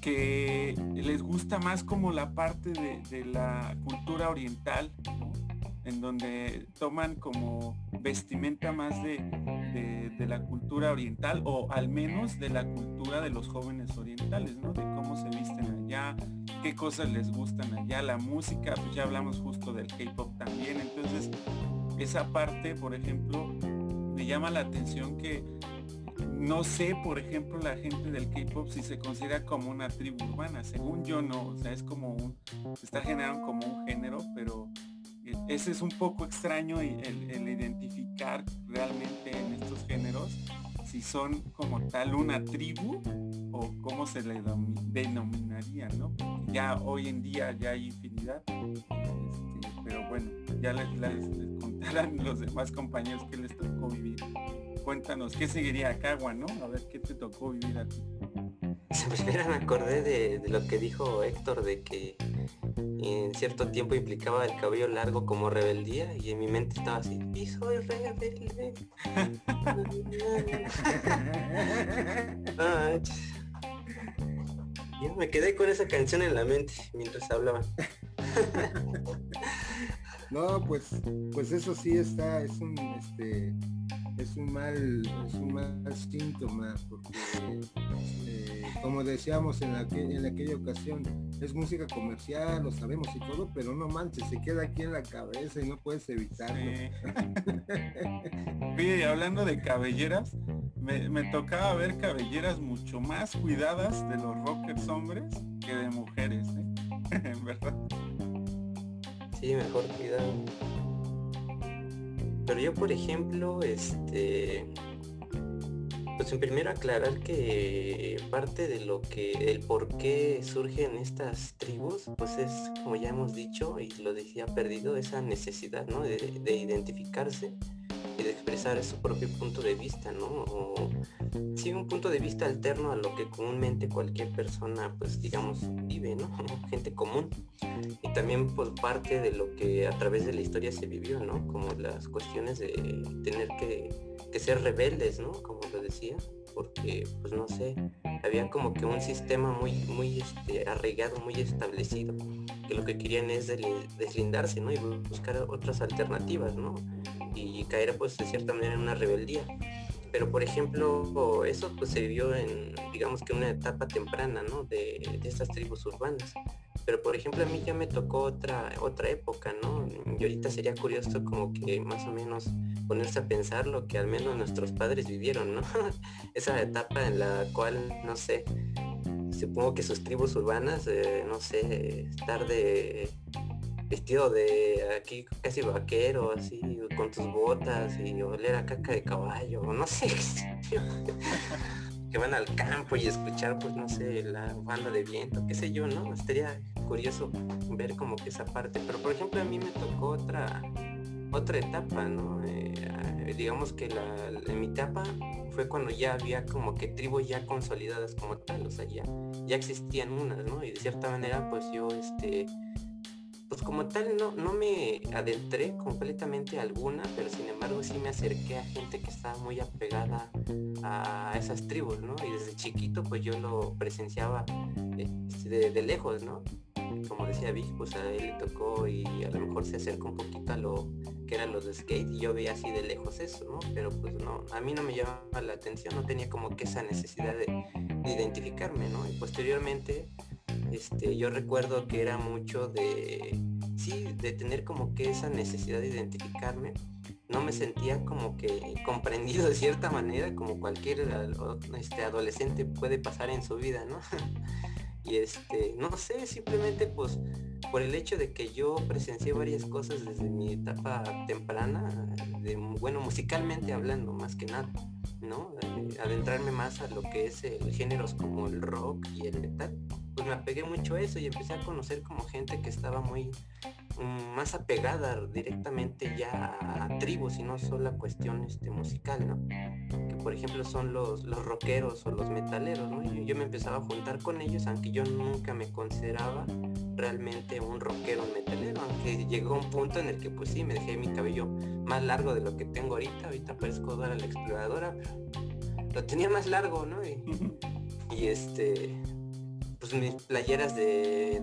que les gusta más como la parte de, la cultura oriental, en donde toman como vestimenta más de, la cultura oriental o al menos de la cultura de los jóvenes orientales, ¿no? De cómo se visten allá, qué cosas les gustan allá, la música, pues ya hablamos justo del K-pop también, entonces esa parte, por ejemplo, me llama la atención que no sé, por ejemplo, la gente del K-pop si se considera como una tribu urbana. Según yo no, o sea, es como un, se está generando como un género, pero ese es un poco extraño el, identificar realmente en estos géneros si son como tal una tribu o cómo se le denominaría, ¿no? ya hoy en día ya hay infinidad, este, pero bueno, ya les, contarán *laughs* los demás compañeros que les tocó vivir. Cuéntanos, ¿qué seguiría acá, ¿no? A ver, ¿qué te tocó vivir a ti? *laughs* Primero me acordé de, de, lo que dijo Héctor, de que en cierto tiempo implicaba el cabello largo como rebeldía y en mi mente estaba así, y soy rebelde. *laughs* yo me quedé con esa canción en la mente mientras hablaban. *laughs* no, pues, pues eso sí está, es un este es un mal, es un mal síntoma, porque eh, como decíamos en, en aquella ocasión, es música comercial, lo sabemos y todo, pero no manches, se queda aquí en la cabeza y no puedes evitarlo. *laughs* Oye, hablando de cabelleras, me, me, tocaba ver cabelleras mucho más cuidadas de los rockers hombres que de mujeres, ¿eh? en *laughs* verdad. Sí, mejor cuidado. Pero yo, por ejemplo, este, pues primero aclarar que parte de lo que, el por qué surgen estas tribus, pues es, como ya hemos dicho, y lo decía perdido, esa necesidad, ¿no? De, de identificarse expresar su propio punto de vista, ¿no? O, sí, un punto de vista alterno a lo que comúnmente cualquier persona, pues digamos, vive, ¿no? *laughs* Gente común. Y también por parte de lo que a través de la historia se vivió, ¿no? Como las cuestiones de tener que, que ser rebeldes, ¿no? Como lo decía porque pues no sé, había como que un sistema muy, muy este, arraigado, muy establecido, que lo que querían es deslindarse, ¿no? Y buscar otras alternativas, ¿no? Y caer pues de cierta manera en una rebeldía. Pero por ejemplo, eso pues se vivió en, digamos que una etapa temprana, ¿no? De, de estas tribus urbanas pero por ejemplo a mí ya me tocó otra otra época, ¿no? Y ahorita sería curioso como que más o menos ponerse a pensar lo que al menos nuestros padres vivieron, ¿no? *laughs* Esa etapa en la cual, no sé, supongo que sus tribus urbanas, eh, no sé, estar de vestido de aquí casi vaquero, así, con tus botas y oler a caca de caballo, no sé, *laughs* que van al campo y escuchar, pues no sé, la banda de viento, qué sé yo, ¿no? Estaría curioso ver como que esa parte, pero por ejemplo a mí me tocó otra otra etapa, ¿no? Eh, digamos que la, en mi etapa fue cuando ya había como que tribus ya consolidadas como tal, o sea, ya, ya existían unas, ¿no? Y de cierta manera, pues yo, este, pues como tal no, no me adentré completamente alguna, pero sin embargo sí me acerqué a gente que estaba muy apegada a esas tribus, ¿no? Y desde chiquito pues yo lo presenciaba este, de lejos, ¿no? como decía Vic, pues a él le tocó y a lo mejor se acerca un poquito a lo que eran los de skate y yo veía así de lejos eso, ¿no? Pero pues no, a mí no me llamaba la atención, no tenía como que esa necesidad de, identificarme, ¿no? Y posteriormente, este, yo recuerdo que era mucho de, sí, de tener como que esa necesidad de identificarme, no me sentía como que comprendido de cierta manera, como cualquier este, adolescente puede pasar en su vida, ¿no? *laughs* Y este, no sé, simplemente pues por el hecho de que yo presencié varias cosas desde mi etapa temprana, de, bueno, musicalmente hablando más que nada, ¿no? adentrarme más a lo que es géneros como el rock y el metal, pues me apegué mucho a eso y empecé a conocer como gente que estaba muy mm, más apegada directamente ya a tribus y no solo a cuestión este, musical, ¿no? Que por ejemplo son los, los rockeros o los metaleros, ¿no? Yo, yo me empezaba a juntar con ellos, aunque yo nunca me consideraba realmente un rockero metalero, aunque llegó un punto en el que pues sí, me dejé mi cabello más largo de lo que tengo ahorita, ahorita parezco Dora la exploradora, lo tenía más largo, ¿no? y este, pues mis playeras de,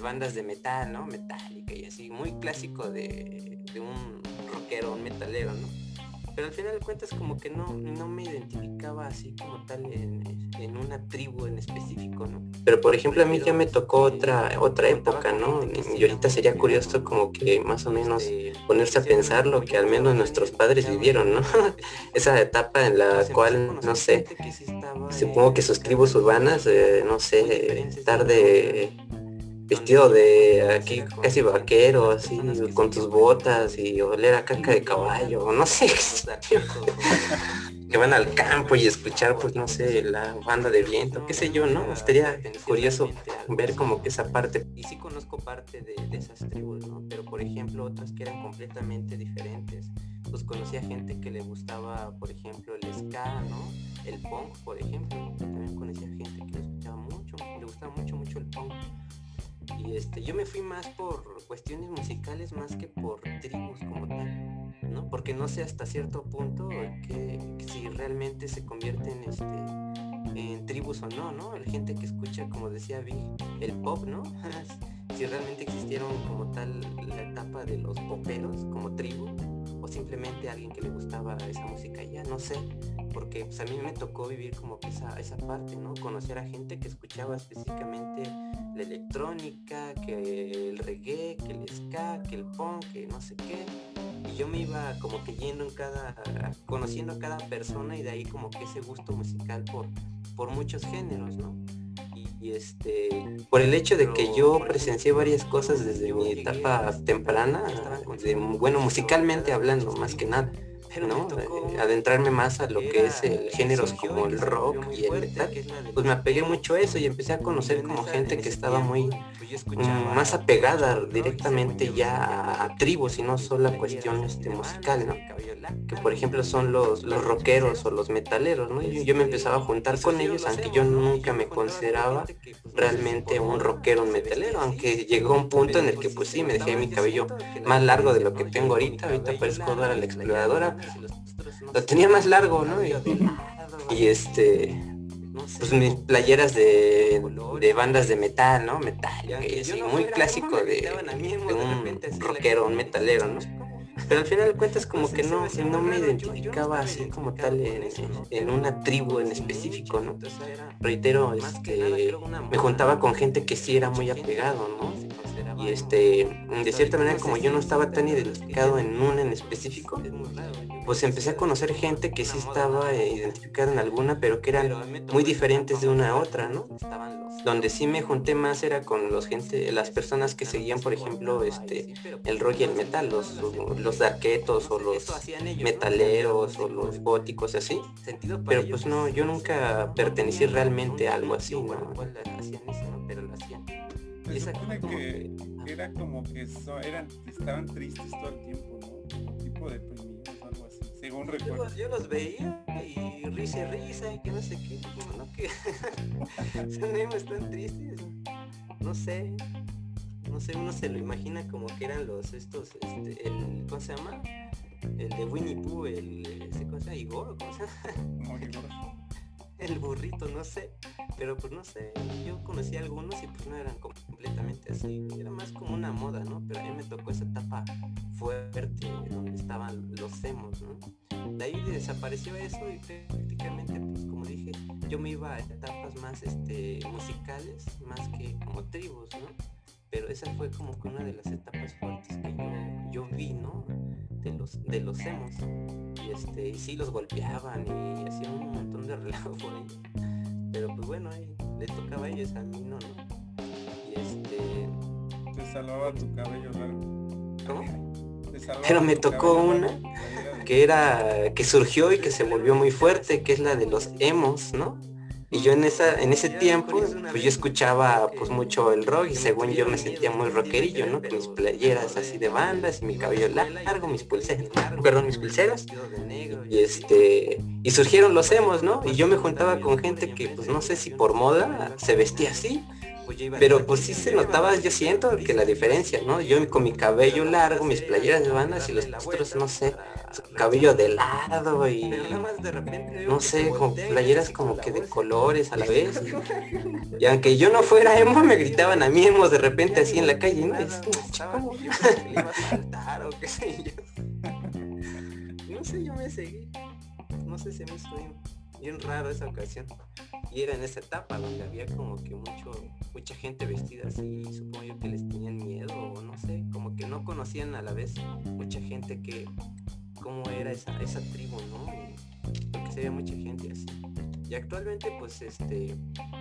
bandas de metal, ¿no? Metálica y así, muy clásico de, de un rockero, un metalero, ¿no? Pero al final de cuentas como que no, no me identificaba así como tal en, en, una tribu en específico, ¿no? Pero por ejemplo a mí ya me tocó otra, otra época, ¿no? Y ahorita sería curioso como que más o menos ponerse a pensar lo que al menos nuestros padres vivieron, ¿no? *laughs* Esa etapa en la cual, no sé, supongo que sus tribus urbanas, eh, no sé, estar de vestido de aquí casi vaquero, así, con tus botas y oler a caca de caballo, no sé, *laughs* que van al campo y escuchar, pues no sé, la banda de viento, qué sé yo, ¿no? Estaría curioso ver como que esa parte. Y sí conozco parte de, esas tribus, ¿no? Pero por ejemplo otras que eran completamente diferentes. Pues conocía gente que le gustaba, por ejemplo, el ska, ¿no? El punk, por ejemplo. También conocía gente que le escuchaba mucho, le gustaba mucho, mucho el punk y este, yo me fui más por cuestiones musicales más que por tribus como tal, ¿no? Porque no sé hasta cierto punto que, si realmente se convierten este, en tribus o no, ¿no? La gente que escucha, como decía Vi, el pop, ¿no? *laughs* si realmente existieron como tal la etapa de los poperos como tribu o simplemente alguien que le gustaba esa música ya, no sé, porque pues, a mí me tocó vivir como que esa, esa parte, ¿no? Conocer a gente que escuchaba específicamente la electrónica, que el reggae, que el ska, que el punk, que no sé qué. Y yo me iba como que yendo en cada, conociendo a cada persona y de ahí como que ese gusto musical por, por muchos géneros, ¿no? Y, este, por el hecho de que yo presencié varias cosas desde mi etapa temprana, bueno, musicalmente hablando más que nada ¿no? Eh, adentrarme más a lo que es el géneros como el rock y el metal, pues me apegué mucho a eso y empecé a conocer como gente que estaba muy mm, más apegada directamente ya a tribus y no solo a cuestión este, musical, ¿no? Que por ejemplo son los, los rockeros o los metaleros, ¿no? Yo, me empezaba a juntar con ellos, aunque yo nunca me consideraba realmente un rockero, un metalero, aunque llegó un punto en el que pues sí, me dejé mi cabello más largo de lo que tengo ahorita, ahorita parezco Dora la exploradora, lo tenía más largo, ¿no? Y, este, pues mis playeras de, de, bandas de metal, ¿no? Metal, y así, muy clásico de, un rockero, un metalero, ¿no? Pero al final de cuentas como que no, no me identificaba así como tal en, en una tribu en específico, ¿no? Reitero, este, me juntaba con gente que sí era muy apegado, ¿no? Y este de cierta manera como yo no estaba tan identificado en una en específico pues empecé a conocer gente que sí estaba eh, identificada en alguna pero que eran muy diferentes de una a otra no donde sí me junté más era con los gente las personas que seguían por ejemplo este el rock y el metal los los darquetos o los metaleros o los góticos así. Pero pues no yo nunca pertenecí realmente a algo así no se supone que era como que eran, estaban tristes todo el tiempo, ¿no? tipo deprimidos o algo así, según recuerdo. Yo, los veía y risa y risa y que no sé qué, no que *laughs* son están tristes, no sé, no sé, uno se lo imagina como que eran los estos, este, el, ¿cómo se llama? El de Winnie Pooh, el, ese cosa, Igor, ¿cómo se llama? El burrito, no sé. Pero pues no sé, yo conocí algunos y pues no eran completamente así. Era más como una moda, ¿no? Pero a mí me tocó esa etapa fuerte donde estaban los emos, ¿no? De ahí desapareció eso y prácticamente, pues como dije, yo me iba a etapas más este, musicales, más que como tribus, ¿no? Pero esa fue como que una de las etapas fuertes que yo, yo vi, ¿no? De los, de los emos. Y este, y sí los golpeaban y hacían un montón de *laughs* relajo por ellos. Pero pues bueno, ahí le tocaba a ellos, a mí no, ¿no? Y este. Te salvaba tu cabello largo. ¿Cómo? Pero me tocó una que era que surgió y que se volvió muy fuerte, que es la de los emos, ¿no? Y yo en esa, en ese tiempo, pues yo escuchaba pues mucho el rock y según yo me sentía muy rockerillo, ¿no? Con mis playeras así de bandas y mi cabello largo, mis pulseras, perdón, mis pulseras. Y este, y surgieron los emos, ¿no? Y yo me juntaba con gente que pues no sé si por moda se vestía así pero pues sí se notaba, yo siento que la diferencia, ¿no? Yo con mi cabello largo, mis playeras de bandas y los otros, no sé, su cabello de lado y no sé, con playeras como que de colores a la vez. Y aunque yo no fuera emo, me gritaban a mí emo de repente así en la calle, ¿no? *laughs* No sé, yo me seguí. No sé si me estoy bien raro esa ocasión. Y era en esa etapa donde había como que mucho, mucha gente vestida así, supongo yo que les tenían miedo, o no sé, como que no conocían a la vez mucha gente que, cómo era esa, esa tribu, ¿no? porque se veía mucha gente así. Y actualmente pues este,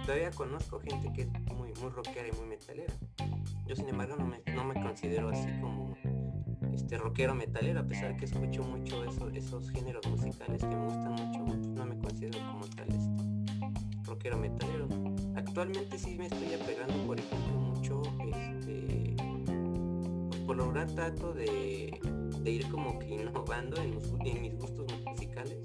todavía conozco gente que es muy, muy rockera y muy metalera. Yo sin embargo no me, no me considero así como este rockero metalero, a pesar que escucho mucho eso, esos géneros musicales que me gustan mucho, no me considero como tal este rockero metalero. Actualmente sí me estoy apegando, por ejemplo, mucho, este, pues, por lograr trato de, de, ir como que innovando en, en mis gustos musicales,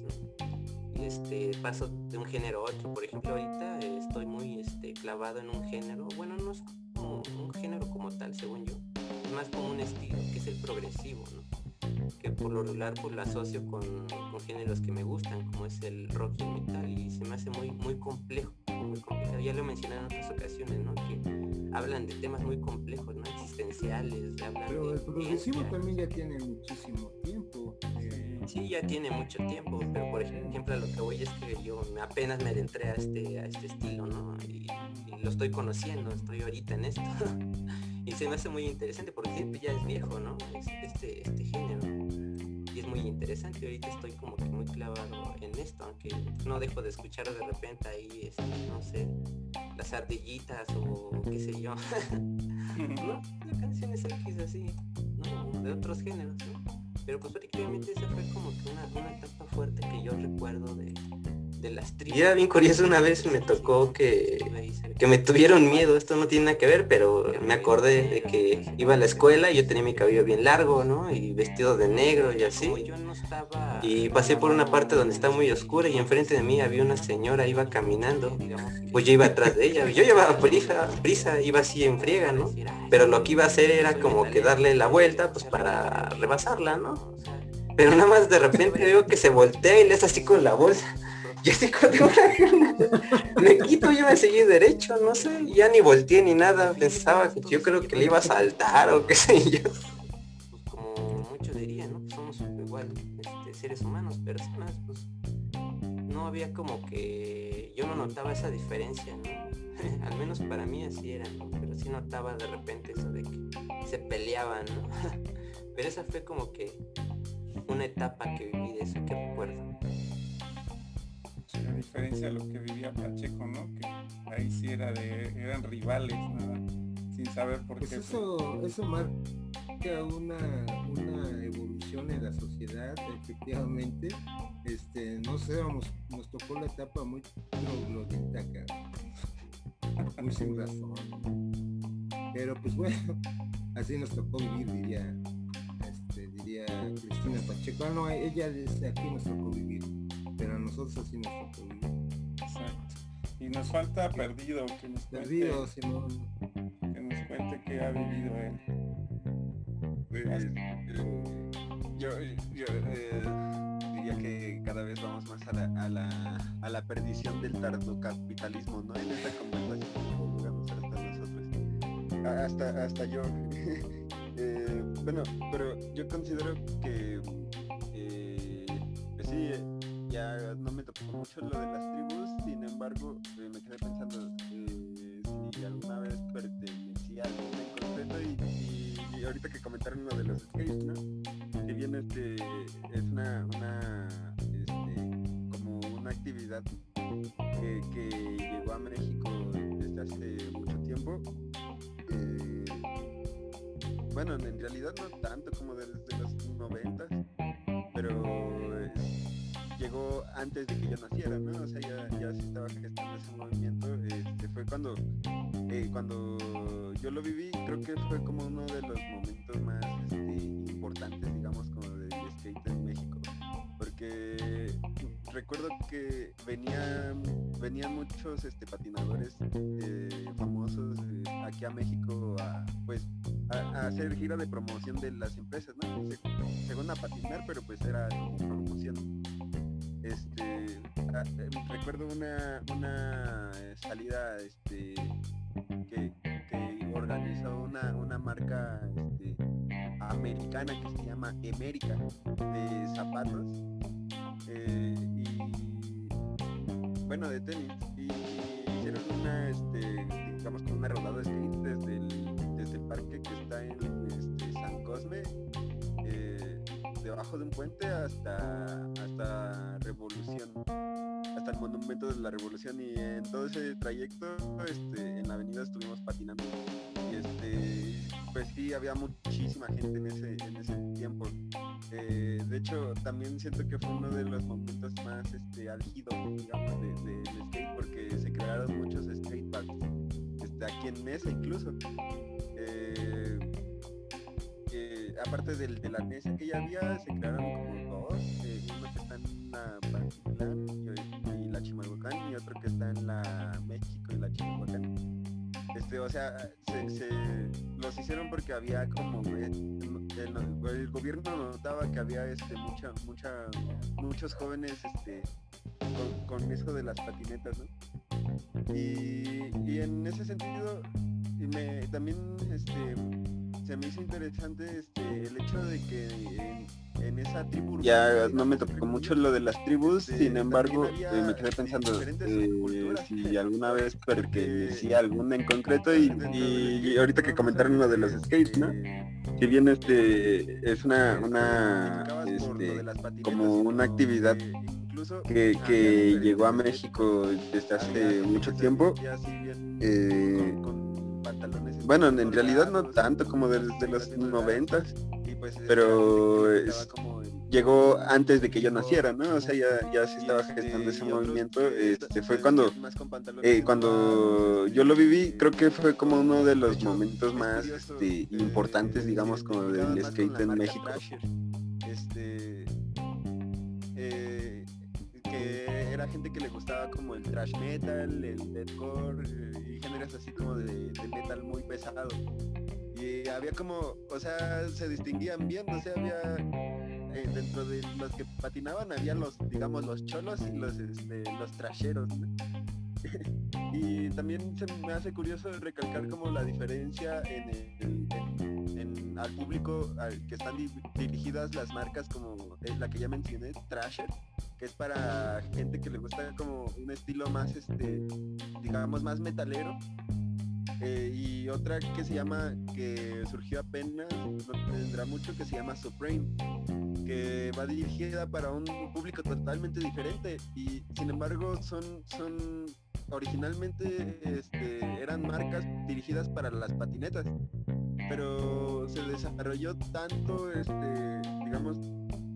Y este paso de un género a otro. Por ejemplo, ahorita estoy muy este, clavado en un género, bueno, no es como un género como tal, según yo más como un estilo, que es el progresivo, que por lo regular pues, lo asocio con, géneros que me gustan, como es el rock y el metal, y se me hace muy, muy complejo, muy complicado. Ya lo he mencionado en otras ocasiones, ¿no? que hablan de temas muy complejos, ¿no? existenciales. Pero el progresivo también ya tiene muchísimo tiempo. Eh. Sí, ya tiene mucho tiempo, pero por ejemplo a lo que voy es que yo apenas me adentré a este, a este estilo, ¿no? y lo estoy conociendo, estoy ahorita en esto. *laughs* y se me hace muy interesante porque ya es viejo, ¿no? Este, este género. Y es muy interesante, ahorita estoy como que muy clavado en esto, aunque no dejo de escuchar de repente ahí, este, no sé, las ardillitas o qué sé yo. *laughs* ¿No? La canción es X así, ¿no? De otros géneros, ¿no? Pero pues prácticamente esa fue como que una, una etapa fuerte que yo recuerdo de, y era bien curioso, una vez me tocó que, que me tuvieron miedo, esto no tiene nada que ver, pero me acordé de que iba a la escuela y yo tenía mi cabello bien largo, ¿no? Y vestido de negro y así. Y pasé por una parte donde está muy oscura y enfrente de mí había una señora, iba caminando, pues yo iba atrás de ella. Yo llevaba prisa, prisa, iba así en friega, ¿no? Pero lo que iba a hacer era como que darle la vuelta, pues para rebasarla, ¿no? Pero nada más de repente veo que se voltea y le hace así con la bolsa así me *laughs* quito, yo me seguí derecho, no sé, ya ni volteé ni nada, pensaba que yo creo que le iba a saltar o qué sé yo. Pues *laughs* como muchos dirían, ¿no? Somos igual este, seres humanos, personas, pues no había como que yo no notaba esa diferencia, ¿no? *laughs* Al menos para mí así era, ¿no? Pero sí notaba de repente eso de que se peleaban, ¿no? Pero esa fue como que una etapa que viví de eso que recuerdo. A diferencia de lo que vivía Pacheco, ¿no? Que ahí sí era de, eran rivales, nada, sin saber por pues qué. Eso, eso marca una, una evolución en la sociedad, efectivamente. Este, no sé, vamos, nos tocó la etapa muy troglodita acá. Muy sin razón. Pero pues bueno, así nos tocó vivir, diría diría Cristina Pacheco. Ah, no, ella desde aquí nos tocó vivir, pero a nosotros así nos tocó. Exacto. Y nos falta Perdido, que nos Perdido, cuente, Simón. Que nos cuente qué ha vivido él. Pues, eh, yo, yo eh, diría que cada vez vamos más a la, a la, a la perdición del tardocapitalismo, ¿no? En esta conversación llegamos hasta nosotros. Hasta, hasta yo. *laughs* Eh, bueno, pero yo considero que, eh, pues sí, ya no me tocó mucho lo de las tribus, sin embargo, eh, me quedé pensando si alguna vez pertenecía a alguna en concreto y, ahorita que comentaron lo de los skates, ¿no? Que bien este es una, una este, como una actividad que, llegó a México desde hace mucho tiempo bueno, en realidad no tanto como desde los 90, pero llegó antes de que yo naciera, ¿no? O sea, ya, ya se estaba gestando ese movimiento. Este, fue cuando, eh, cuando yo lo viví, creo que fue como uno de los momentos más este, importantes, digamos, como del skate en México. Porque recuerdo que venían, venían muchos este, patinadores eh, famosos eh, aquí a México a, pues, a, hacer gira de promoción de las empresas, ¿no? según a patinar, pero pues era como promoción. Este, eh, recuerdo una, una salida este, que, que organizó una, una marca este, americana que se llama Emérica de zapatos eh, y bueno de tenis y hicieron una digamos como una rodada de skate desde el, desde el parque que está en San Cosme eh, debajo de un puente hasta hasta Revolución hasta el monumento de la revolución. Y en todo ese trayecto este, en la avenida estuvimos patinando. Y este pues sí había muchísima gente en ese, en ese tiempo. Eh, de hecho también siento que fue uno de los momentos más este, del de, skate porque se crearon muchos skateparks este, aquí en Mesa incluso. Eh, aparte del, de la mesa que ya había se crearon como dos uno que está en la Pantitlán y la Chimalhuacán y otro que está en la México y la Chimalhuacán. Este, o sea, se, los hicieron porque había como el, el, gobierno notaba que había este mucha, mucha, muchos jóvenes este, con, con eso de las patinetas, ¿no? Y, y en ese sentido me, también este, se me hizo interesante este, el hecho de que en, en esa tribu ya no me tocó mucho lo de las tribus sin embargo eh, me quedé pensando eh, si alguna vez *laughs* pertenecía a alguna en concreto y, y, ahorita que comentaron lo de los skates no que bien este es una una este, como una actividad que, que llegó a México desde hace mucho tiempo eh, bueno, en realidad no tanto como desde los noventas, pues, pero llegó antes de que yo naciera, ¿no? O sea, ya, ya se estaba gestando ese movimiento. Este, fue cuando, eh, cuando yo lo viví, creo que fue como uno de los momentos más este, importantes, digamos, como del skate en México. Este, eh, que era gente que le gustaba como el thrash metal, el deathcore eh, géneros así como de, de metal muy pesado y había como, o sea, se distinguían bien, o sea, había eh, dentro de los que patinaban había los, digamos, los cholos y los, este, los trasheros. *laughs* y también se me hace curioso recalcar como la diferencia en, el, en, al público al que están dirigidas las marcas como eh, la que ya mencioné, Trasher, que es para gente que le gusta como un estilo más, este, digamos, más metalero. Eh, y otra que se llama, que surgió apenas, no tendrá mucho, que se llama Supreme, que va dirigida para un público totalmente diferente. Y sin embargo son, son originalmente este, eran marcas dirigidas para las patinetas, pero se desarrolló tanto, este, digamos,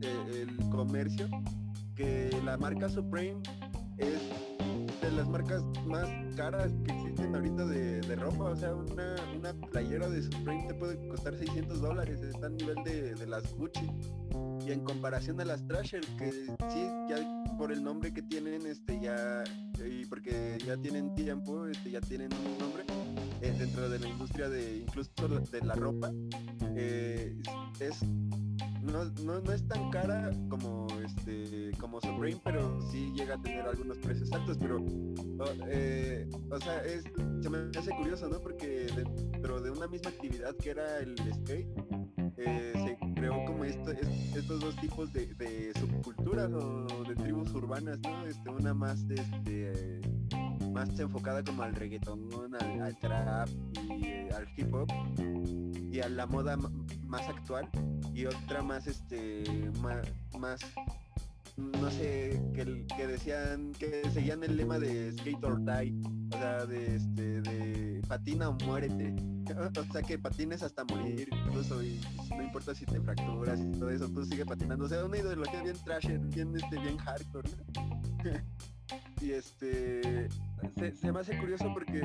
eh, el comercio que la marca Supreme es de las marcas más caras que existen ahorita de, ropa. O sea, una, una, playera de Supreme te puede costar 600 dólares. Está a nivel de, de las Gucci. Y en comparación a las Trasher, que sí, ya por el nombre que tienen, este ya, y porque ya tienen tiempo, este ya tienen un nombre eh, dentro de la industria de incluso de la ropa, eh, es no, no, es tan cara como este como Supreme, pero sí llega a tener algunos precios altos, pero eh, o sea, es, se me hace curioso, ¿no? Porque dentro de una misma actividad que era el skate, eh, se como esto, estos dos tipos de, subculturas o de tribus urbanas, ¿no? Este, una más este más enfocada como al reggaetón, al, trap y eh, al hip hop y a la moda más actual y otra más este más, no sé que, decían que seguían el lema de skate or die o sea de este de patina o muérete *laughs* o sea que patines hasta morir incluso y no importa si te fracturas y todo eso tú sigue patinando. O sea una ideología bien trasher bien este bien hardcore *laughs* y este se, me hace curioso porque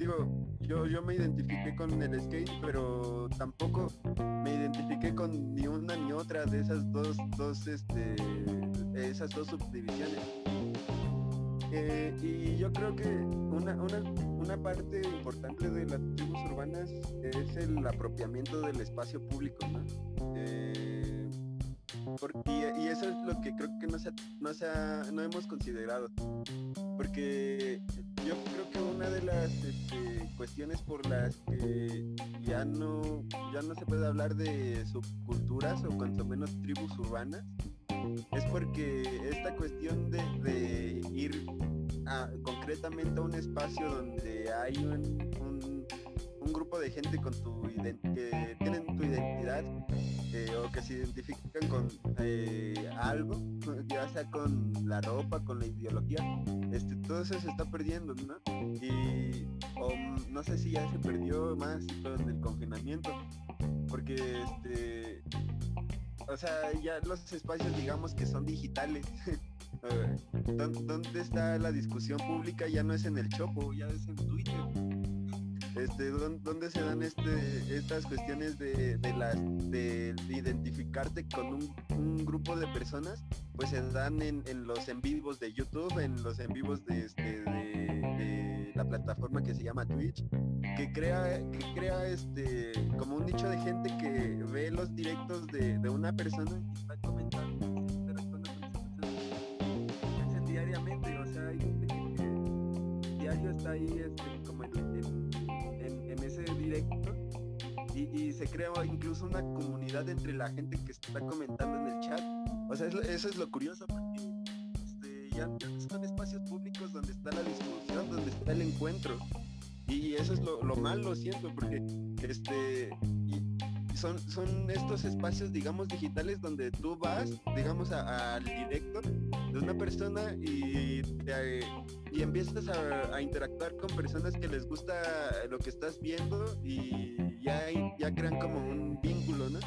digo yo yo me identifiqué con el skate pero tampoco me identifiqué con ni una ni otra de esas dos dos este esas dos subdivisiones eh, y yo creo que una, una, una, parte importante de las tribus urbanas es el apropiamiento del espacio público, ¿no? Eh, y, eso es lo que creo que no, se, no, se no hemos considerado. Porque yo creo una de las este, cuestiones por las que ya no, ya no se puede hablar de subculturas o cuanto menos tribus urbanas es porque esta cuestión de, ir concretamente a un espacio donde hay un, un, grupo de gente con tu que tienen tu identidad eh, o que se identifican con eh, algo, *laughs* ya sea con la ropa, con la ideología, este, todo eso se está perdiendo, ¿no? Y no sé si ya se perdió más con el confinamiento, porque este o sea, ya los espacios digamos que son digitales. *laughs* Eh, ¿Dónde está la discusión pública? Ya no es en el Chopo, ya es en Twitter. Este, ¿dónde, se dan este, estas cuestiones de, las, de, identificarte con un, grupo de personas? Pues se dan en, los en vivos de YouTube, en los en vivos de, este, de, la plataforma que se llama Twitch, que crea, que crea este, como un nicho de gente que ve los directos de, una persona y está comentando diariamente, o sea, hay gente que, diario está ahí este, como en, ese directo y, se crea incluso una comunidad entre la gente que está comentando en el chat. O sea, eso es lo curioso porque este, ya, son espacios públicos donde está la discusión, donde está el encuentro. Y eso es lo, lo malo, siento, porque este, son, son estos espacios, digamos, digitales donde tú vas, digamos, al directo de una persona y, y empiezas a, interactuar con personas que les gusta lo que estás viendo y ya, ya crean como un vínculo, ¿no?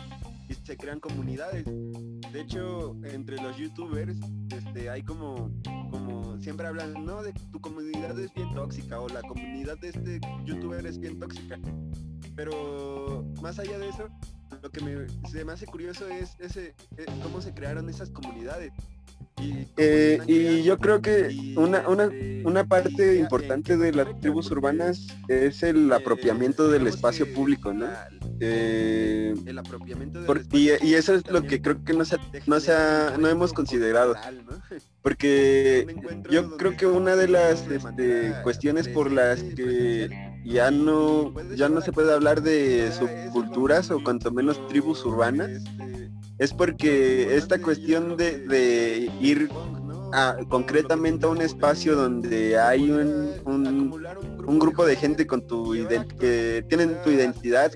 Y se crean comunidades. De hecho, entre los youtubers este, hay como, como siempre hablan, ¿no? De tu comunidad es bien tóxica o la comunidad de este youtuber es bien tóxica. Pero más allá de eso, lo que me, se me hace curioso es ese, eh, cómo se crearon esas comunidades. Y, eh, yo creo que una, una, una parte importante de las tribus urbanas es el apropiamiento del espacio público, ¿no? Eh, el apropiamiento y, eso es lo que creo que no se, no, se no hemos considerado. *laughs* Porque yo creo que una de las este, cuestiones por las que ya no, ya no se puede hablar de subculturas o cuanto menos tribus urbanas, es porque esta cuestión de, ir a, concretamente a un espacio donde hay un, un grupo de gente con tu que tienen tu identidad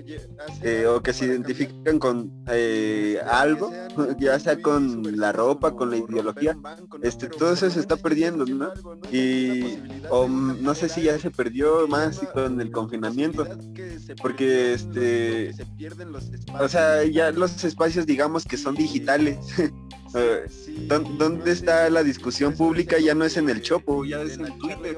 eh, o que se identifican con eh, algo, *laughs* ya sea con la ropa, con la ideología, este, todo eso se está perdiendo, ¿no? Y o, no sé si ya se perdió más con el confinamiento, porque este, o sea, ya los espacios digamos que son digitales. *laughs* Eh, ¿Dónde está la discusión pública? Ya no es en el Chopo, ya es en Twitter.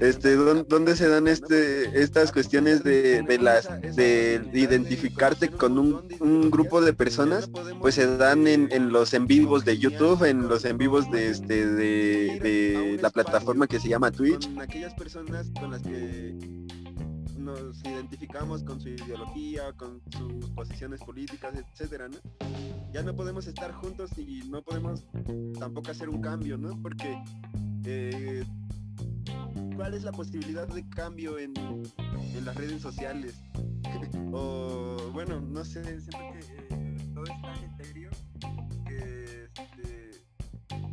Este, ¿dónde se dan este estas cuestiones de, las de identificarte con un, grupo de personas? Pues se dan en, los en vivos de YouTube, en los en vivos de este de, la plataforma que se llama Twitch. aquellas personas con las que nos identificamos con su ideología, con sus posiciones políticas, etcétera, ¿no? Ya no podemos estar juntos y no podemos tampoco hacer un cambio, ¿no? Porque eh, ¿cuál es la posibilidad de cambio en, las redes sociales? *laughs* o bueno, no sé, siento que eh, todo es tan etéreo que, este,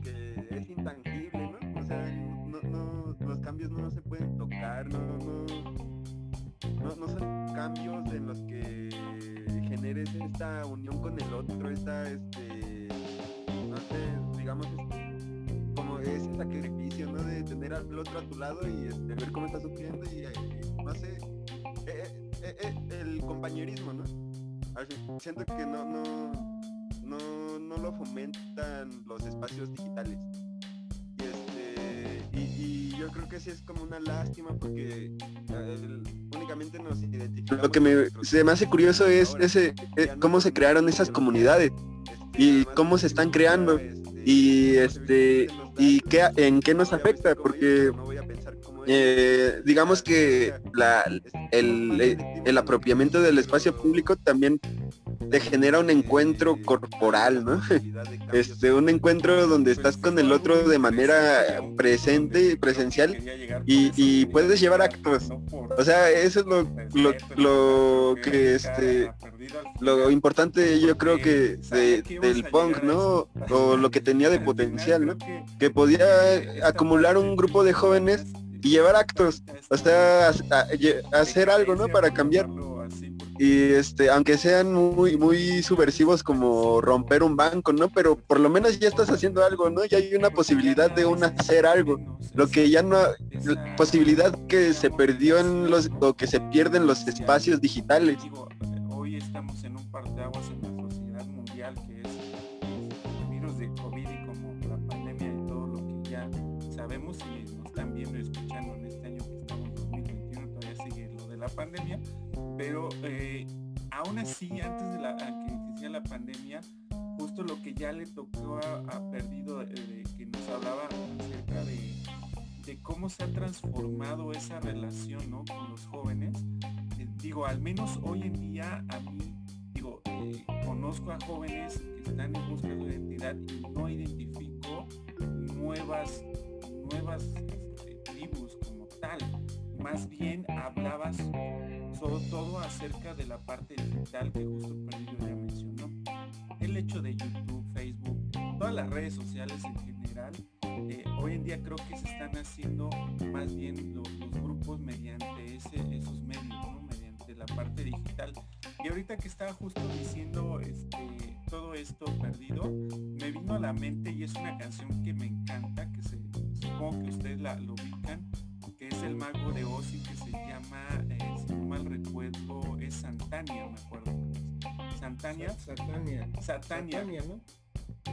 que es intangible, ¿no? O sea, no, no, los cambios no se pueden tocar, no, no no, son cambios en los que generes esta unión con el otro, esta, este, no sé, digamos, como ese sacrificio, ¿no? De tener al otro a tu lado y este, ver cómo está sufriendo y, no sé, eh, eh, eh, el compañerismo, ¿no? Siento que no, no, no, no lo fomentan los espacios digitales yo creo que sí es como una lástima porque únicamente nos identificamos. Lo que me, se me hace curioso es ese eh, cómo se crearon esas comunidades este, y cómo se están creando este, y este y qué en qué nos afecta porque eh, digamos que la, el, el apropiamiento del espacio público también te genera un encuentro corporal, ¿no? *laughs* Este, un encuentro donde estás con el otro de manera presente, presencial, y, puedes llevar actos. O sea, eso es lo, lo, lo que este lo importante yo creo que del punk, ¿no? O lo que tenía de potencial, ¿no? Que podía acumular un grupo de jóvenes y llevar actos, o sea, hacer algo, ¿no? Para cambiar y este aunque sean muy muy subversivos como romper un banco no pero por lo menos ya estás haciendo algo no ya hay una posibilidad de un hacer algo. Lo que ya no posibilidad que se perdió en los o que se pierden los espacios digitales. Hoy estamos en un parteaguas en la sociedad mundial que es el virus de covid y como la pandemia y todo lo que ya sabemos y nos están viendo y escuchando en este año que estamos 2021 todavía sigue lo de la pandemia pero eh, aún así, antes de la, que existía la pandemia, justo lo que ya le tocó a, Perdido, eh, que nos hablaba acerca de, cómo se ha transformado esa relación con los jóvenes. Eh, digo, al menos hoy en día a mí, digo, conozco a jóvenes que están en busca de identidad y no identifico nuevas, nuevas este, tribus como tal más bien hablabas sobre todo acerca de la parte digital que justo Perdido ya mencionó. El hecho de YouTube, Facebook, todas las redes sociales en general, eh, hoy en día creo que se están haciendo más bien los, grupos mediante esos medios, mediante la parte digital. Y ahorita que estaba justo diciendo este, todo esto perdido, me vino a la mente y es una canción que me encanta, que se, supongo que ustedes la, lo ubican, es el mago de Oz que se llama, eh, si no mal recuerdo, es Santania, me acuerdo. Santania. Satania. Satania. ¿no?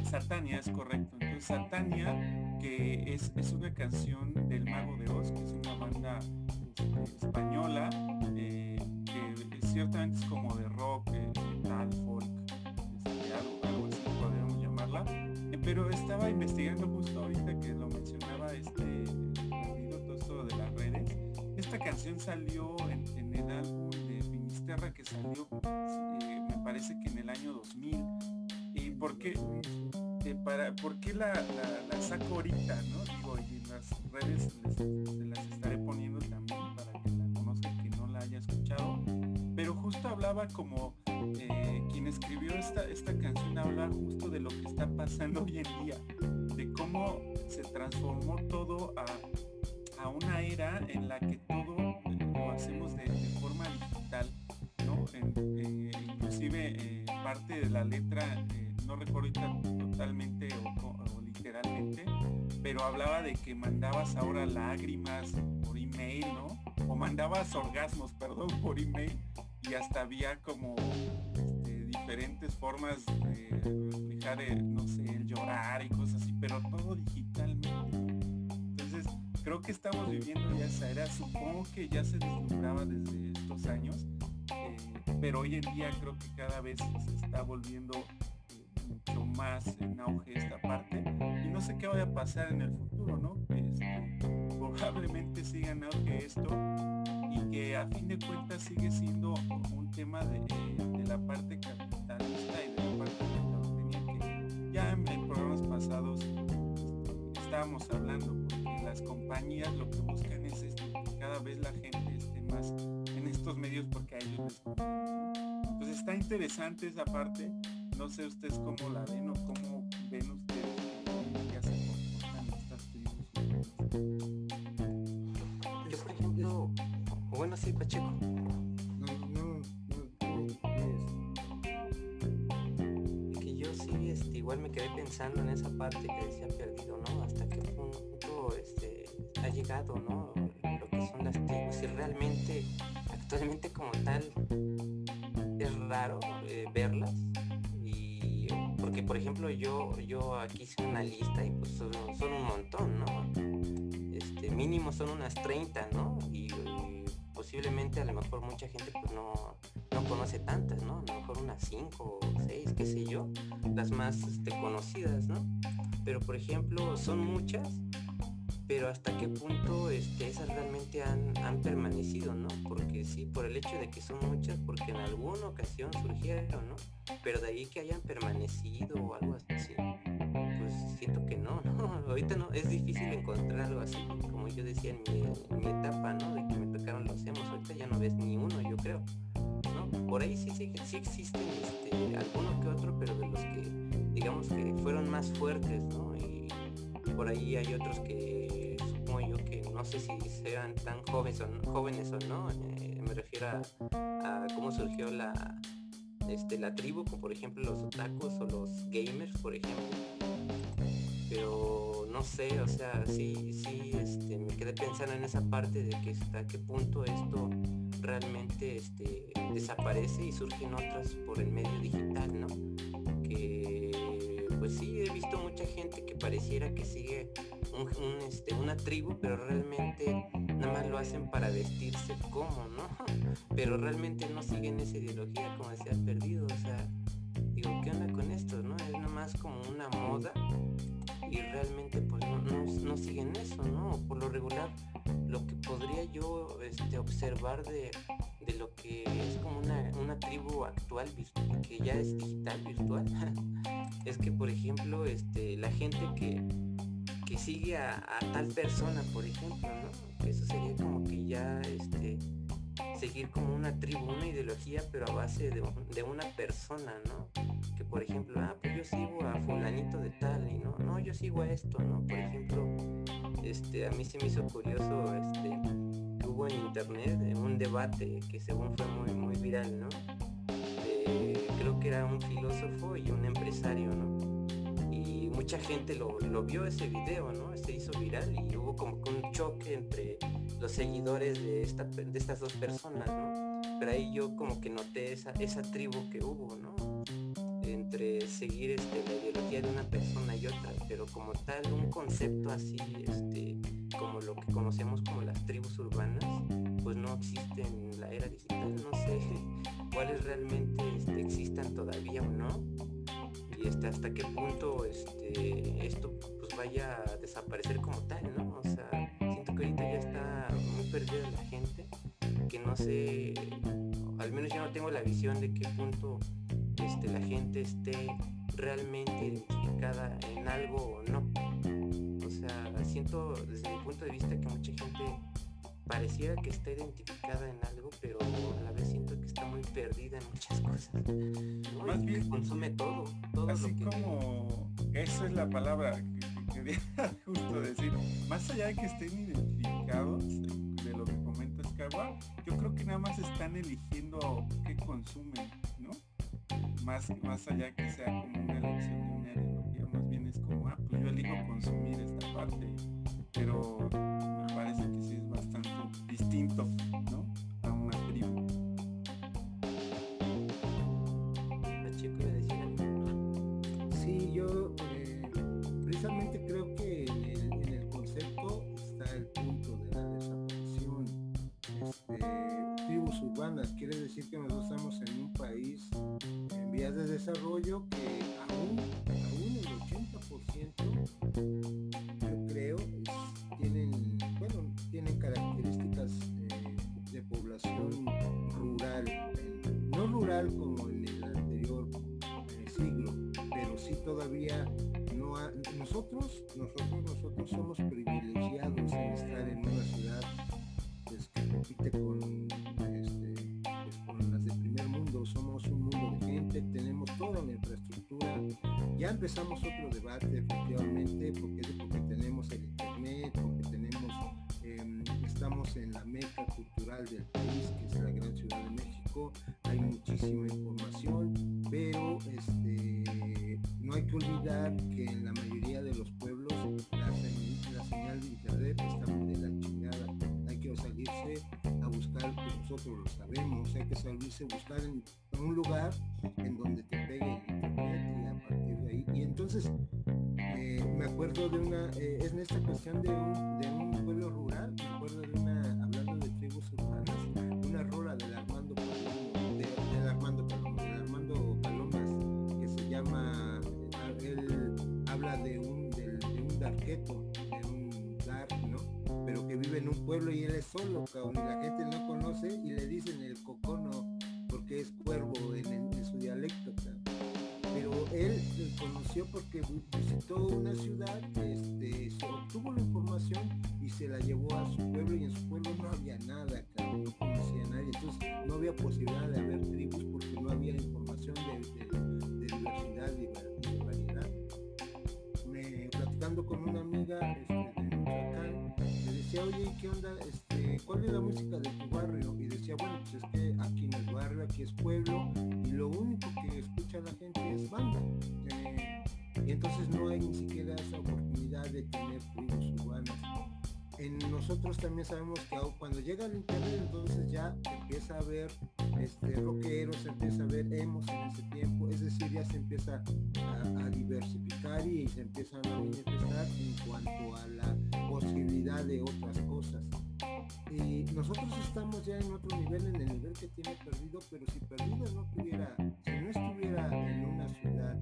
Satania es correcto. Entonces Satania, que es, es, una canción del Mago de Oz, que es una banda este, española, eh, que ciertamente es como de rock, eh, metal, folk, este, algo, algo, así podríamos llamarla. pero estaba investigando justo ahorita canción salió en, el álbum de Finisterra que salió, eh, me parece que en el año 2000. ¿Y por qué, eh, para, ¿por qué la, la, saco ahorita? ¿no? Digo, y en las redes les, las estaré poniendo también para que la conozcan, que no la haya escuchado. Pero justo hablaba como eh, quien escribió esta, esta canción habla justo de lo que está pasando *laughs* hoy en día, de cómo se transformó todo a a una era en la que todo la letra, no recuerdo totalmente o, literalmente, pero hablaba de que mandabas ahora lágrimas por email, ¿no? O mandabas orgasmos, perdón, *laughs* por email y hasta había como este, diferentes formas de reflejar, el, no sé, llorar y cosas así, pero todo digitalmente. Entonces, creo que estamos viviendo ya esa era, supongo que ya se deslumbraba desde estos años, eh, pero hoy en día creo que cada vez se está volviendo eh, mucho más en auge esta parte y no sé qué vaya a pasar en el futuro, ¿no? Este, probablemente siga en auge esto y que a fin de cuentas sigue siendo un tema de, la parte capitalista y de la parte que ya en, programas pasados estábamos hablando, porque las compañías lo que buscan es esto, que cada vez la gente más en estos medios porque a ellos les Entonces pues está interesante esa parte, no sé ustedes cómo la ven o cómo ven ustedes que se comportan estas tribus. Bueno, sí, Pacheco. No, no, no, que yo sí, este, igual me quedé pensando en esa parte que decía perdido, ¿no? Hasta qué punto este, ha llegado, ¿no? Lo que son las tribus y realmente, actualmente como tal, es raro eh, verlas y porque por ejemplo yo yo aquí hice una lista y pues son, son un montón no este mínimo son unas 30 no y posiblemente a lo mejor mucha gente pues no, conoce tantas, ¿no? A lo mejor unas 5 o 6, qué sé yo, las más este, conocidas, ¿no? Pero por ejemplo, son muchas, pero hasta qué punto este, esas realmente han, permanecido, ¿no? Porque sí, por el hecho de que son muchas, porque en alguna ocasión surgieron, ¿no? Pero de ahí que hayan permanecido o algo así, pues siento que no, *laughs* ¿no? Ahorita no, es difícil encontrar algo así, como yo decía en mi, etapa, ¿no? De que me tocaron los hemos, ahorita ya no ves ni uno, yo creo, ¿no? Por ahí sí, sí, sí existen este, alguno que otro, pero de los que, digamos que fueron más fuertes, ¿no? Y por ahí hay otros que no sé si sean tan jóvenes o, jóvenes o no, eh, me refiero a cómo surgió la este, la tribu, como por ejemplo los otakus o los gamers, por ejemplo. Pero no sé, o sea, sí, sí, este, me quedé pensando en esa parte de que hasta qué punto esto realmente este, desaparece y surgen otras por el medio digital, ¿no? Pues sí, he visto mucha gente que pareciera que sigue este, una tribu, pero realmente nada más lo hacen para vestirse como, ¿no? *laughs* Pero realmente no siguen esa ideología como decía perdido, o sea, digo, ¿qué onda con esto, no? Es nada más como una moda y realmente pues no, siguen eso, ¿no? Por lo regular, lo que podría yo este, observar de, lo que es como una, una tribu actual que ya es digital virtual *laughs* es que por ejemplo este la gente que que sigue a, tal persona, por ejemplo, ¿no? Eso sería como que ya este seguir como una tribu, una ideología, pero a base de, una persona, ¿no? Que por ejemplo, ah, pues yo sigo a fulanito de tal y no, no, yo sigo a esto, ¿no? Por ejemplo, este, a mí se me hizo curioso, este, hubo en internet un debate que según fue muy, muy viral, ¿no? creo que era un filósofo y un empresario, ¿no? Mucha gente lo, vio ese video, ¿no? Se hizo viral y hubo como un choque entre los seguidores de, esta, de estas dos personas, ¿no? Pero ahí yo como que noté esa, esa tribu que hubo, ¿no? Entre seguir este, la ideología de una persona y otra, pero como tal, un concepto así, este, como lo que conocemos como las tribus urbanas, pues no existe en la era digital, no sé *laughs* cuáles realmente este, existan todavía o no y este, hasta qué punto este, esto pues vaya a desaparecer como tal, ¿no? O sea, siento que ahorita ya está muy perdida la gente, que no sé, al menos yo no tengo la visión de qué punto este, la gente esté realmente identificada en algo o no. O sea, siento desde mi punto de vista que mucha gente pareciera que está identificada en algo, pero a la vez siento que está muy perdida en muchas cosas. Más bien consume todo, todo así como esa es la palabra que, quería *laughs* justo decir. Más allá de que estén identificados de lo que comenta Escagua, yo creo que nada más están eligiendo qué consumen, ¿no? Más, más allá que sea como una elección de una ideología, más bien es como, ah, pues yo elijo consumir esta parte, pero somos privilegiados en estar en una ciudad pues, que compite con, este, pues, las de primer mundo, somos un mundo de gente, tenemos toda la infraestructura, ya empezamos otro debate efectivamente, a buscar en, un lugar en donde te pegue y a partir de ahí. Y entonces eh, me acuerdo de una, eh, es en esta cuestión de un, de un pueblo rural, me acuerdo de una, hablando de tribus urbanas, una rola del Armando de- del Armando Palomo, del Armando Palomas, que se llama, eh, él habla de un, de un darqueto, de un dar, ¿no? Pero que vive en un pueblo y él es solo, y la gente no conoce y le dicen el cocono, Con una amiga este, de Michoacán, le decía, oye, ¿qué onda? Este, ¿Cuál es la música de tu barrio? Y decía, bueno, pues es que aquí no es barrio, aquí es pueblo, y lo único que escucha la gente es banda. Eh, y entonces no hay ni siquiera esa oportunidad de tener tribus urbanas. En nosotros también sabemos que cuando llega el internet entonces ya empieza a ver este, rockeros, se empieza a ver emos en ese tiempo, es decir, ya se empieza a, diversificar y se empiezan a manifestar en cuanto a la posibilidad de otras cosas. Y nosotros estamos ya en otro nivel, en el nivel que tiene perdido, pero si perdido no tuviera, si no estuviera en una ciudad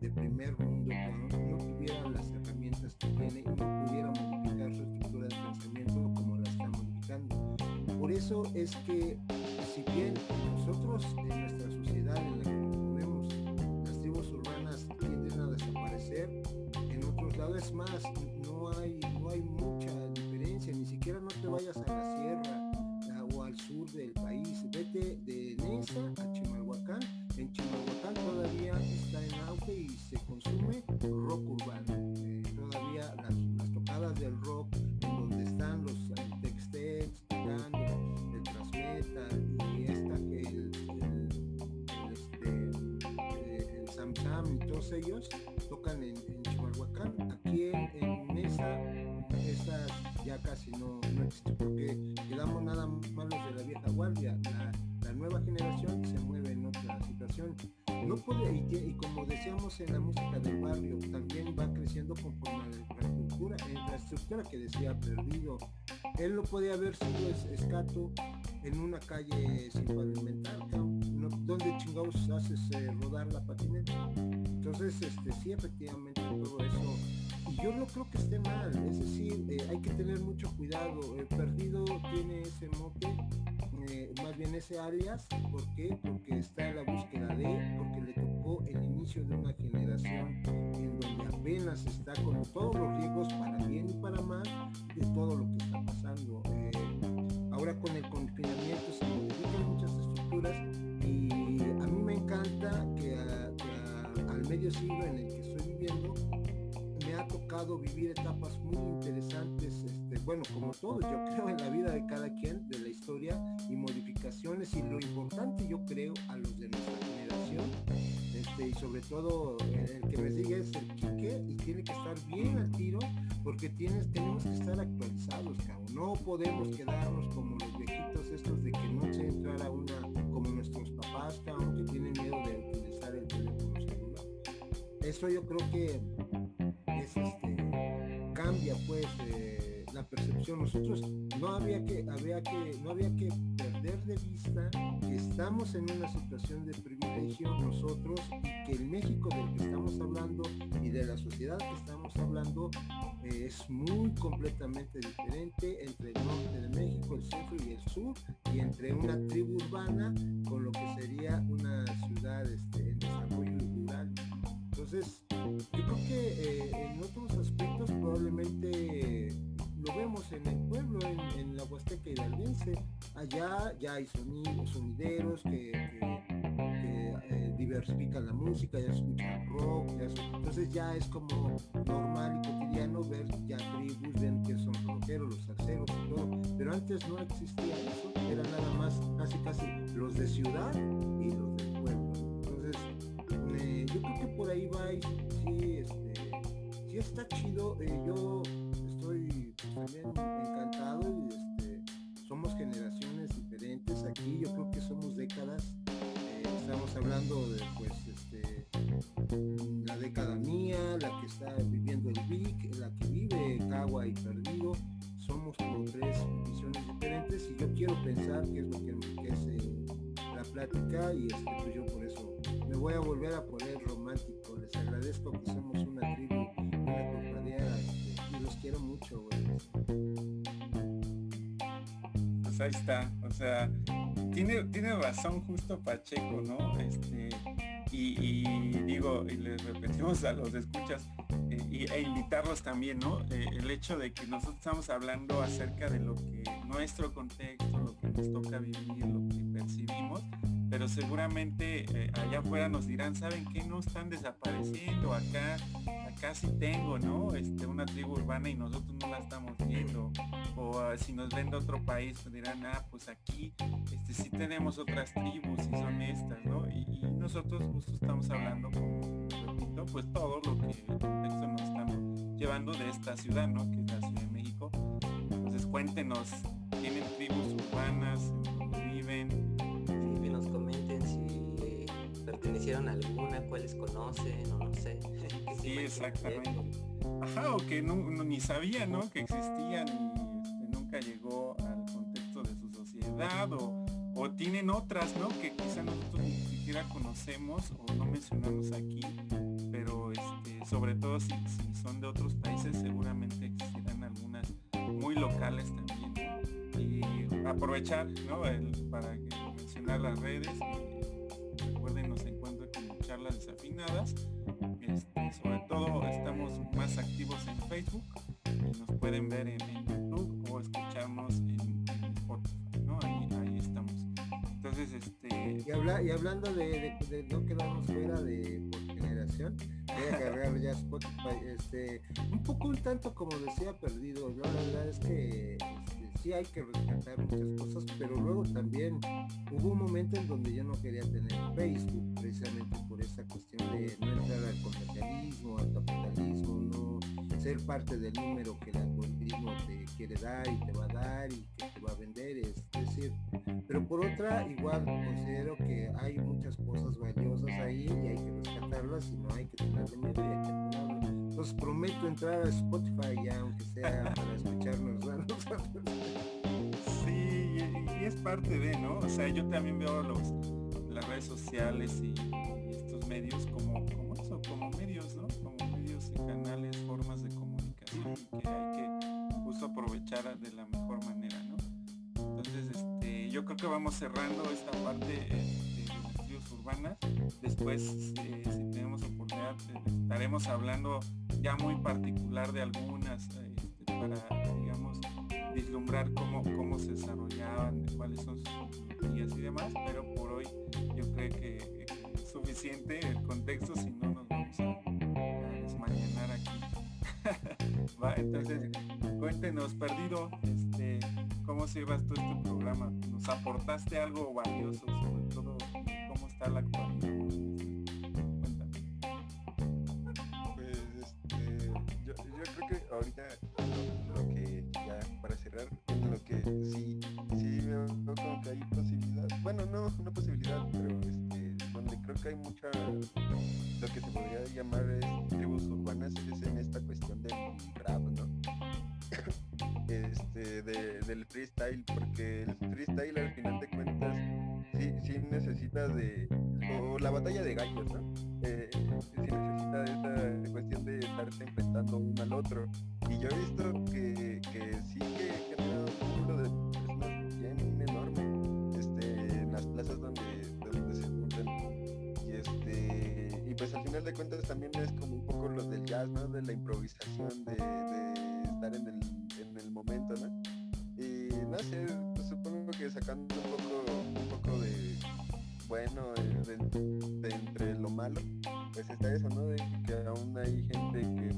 de primer mundo, no, no tuviera las herramientas que tiene y no pudiera modificar su estructura de pensamiento como la está modificando. Por eso es que, que decía perdido. Él no podía haber sido es- escato en una calle sin pavimentar. No, ¿dónde chingados haces eh, rodar la patineta? Entonces, este, sí, efectivamente, todo eso. Y yo no creo que esté mal, es decir, eh, hay que tener mucho cuidado. El perdido tiene ese mote, más bien ese alias, ¿por qué? Porque está en la búsqueda de, porque le tocó el inicio de una generación en donde apenas está con todos los riesgos para bien y para mal de todo lo que está pasando. Eh, ahora con el confinamiento se modifican muchas estructuras y a mí me encanta que, al medio siglo en el que estoy viviendo me ha tocado vivir etapas muy interesantes bueno, como todos, yo *laughs* creo en la vida de cada quien, de la historia y modificaciones y lo importante yo creo a los de nuestra generación, este, y sobre todo el que me sigue es el Quique y tiene que estar bien al tiro porque tienes, tenemos que estar actualizados, cabrón. No podemos quedarnos como los viejitos estos de que no se entrara una, como nuestros papás, cabrón, que tienen miedo de utilizar el teléfono celular. Eso yo creo que es este, cambia pues la percepción. Nosotros no había que, había que, no había que perder de vista que estamos en una situación de privilegio nosotros y que el México del que estamos hablando y de la sociedad que estamos hablando eh, es muy completamente diferente entre el norte de México, el centro y el sur, y entre una tribu urbana con lo que sería una ciudad este, en desarrollo rural. Entonces, yo creo que eh, en otros aspectos probablemente lo vemos en el pueblo, en, la Huasteca hidalguense. Allá ya hay sonidos, sonideros que, eh, diversifican la música, ya escuchan rock, entonces ya es como normal y cotidiano ver ya tribus, ven que son rockeros, los salseros y todo, pero antes no existía eso, era nada más casi casi los de ciudad y los del pueblo. Entonces, yo creo que por ahí va y sí, este, sí está chido. Eh, yo estoy también encantado y este, somos generaciones diferentes aquí, yo creo que somos décadas, eh, estamos hablando de pues este la década mía, la que está viviendo el Vic, la que vive Cagua y Perdido, somos como tres visiones diferentes y yo quiero pensar que es lo que enriquece la plática y este, pues yo por eso me voy a volver a poner romántico, les agradezco que somos una tribu, quiero mucho, Pues ahí está, o sea, tiene, tiene razón justo Pacheco, ¿no? Este, y, digo, y les repetimos a los escuchas, eh, e invitarlos también, ¿no? Eh, el hecho de que nosotros estamos hablando acerca de lo que nuestro contexto, lo que nos toca vivir, lo que percibimos, pero seguramente eh, allá afuera nos dirán, ¿saben qué? No están desapareciendo, acá, acá sí tengo, ¿no? Este, una tribu urbana y nosotros no la estamos viendo. O ah, si nos ven de otro país, pues dirán, ah, pues aquí este, sí tenemos otras tribus y son estas, ¿no? Y, nosotros justo estamos hablando, como repito, pues todo lo que el nos estamos llevando de esta ciudad, ¿no? Que es la Ciudad de México. Entonces cuéntenos, ¿tienen tribus urbanas? A alguna, cuáles conocen o no sé. *laughs* Sí, exactamente. Ajá, o que no, ni sabía, ¿no? Que existían y este, nunca llegó al contexto de su sociedad o, o tienen otras, ¿no? Que quizá nosotros ni siquiera conocemos o no mencionamos aquí, pero este, sobre todo si, son de otros países seguramente existirán algunas muy locales también. Y aprovechar, ¿no? para mencionar las redes charlas desafinadas. Este, sobre todo estamos más activos en Facebook nos pueden ver en, YouTube o escucharnos en, Spotify ¿no? ahí, estamos. Entonces este y, habla, y hablando de, no quedarnos fuera de generación voy a cargar ya Spotify este un poco un tanto como decía perdido la verdad es que sí hay que rescatar muchas cosas, pero luego también hubo un momento en donde yo no quería tener Facebook, precisamente por esa cuestión de no entrar al comercialismo, al capitalismo, no ser parte del número que el algoritmo te quiere dar y te va a dar y que te va a vender, es decir, pero por otra igual considero que hay muchas cosas valiosas ahí y hay que rescatarlas y no hay que tenerle miedo y hay que entonces prometo entrar a Spotify ya, aunque sea para *laughs* escucharnos. Sí, y, es parte de, ¿no? O sea, yo también veo los, las redes sociales y, estos medios como, como eso, como medios, ¿no? Como medios y canales, formas que hay que justo aprovechar de la mejor manera, ¿no? Entonces, este, yo creo que vamos cerrando esta parte este, de las tribus urbanas. Después, eh, si tenemos oportunidad, estaremos hablando ya muy particular de algunas este, para, digamos, vislumbrar cómo, cómo se desarrollaban, cuáles son sus guías y demás, pero por hoy yo creo que es suficiente el contexto, si no nos vamos a, *laughs* aquí. Entonces, cuéntenos, perdido, este, cómo sirvas tú este programa. ¿Nos aportaste algo valioso, sobre todo cómo está la actualidad? Pues este, yo, creo que ahorita lo que ya para cerrar, lo que sí, sí veo como que hay posibilidad, bueno no, una posibilidad, pero este, donde creo que hay mucha lo que se podría llamar es tribus urbanas es en esta cuestión del rap, ¿no? *laughs* este, de, del freestyle, porque el freestyle al final de cuentas sí, sí necesita de, o la batalla de gallos, ¿no? Eh, sí necesita de esa cuestión de estarse enfrentando uno al otro. De cuentas también es como un poco lo del jazz, ¿no? De la improvisación, de, estar en el, en el momento, ¿no? Y no sé, pues supongo que sacando un poco, un poco de bueno de, de- entre lo malo, pues está eso, ¿no? De que aún hay gente que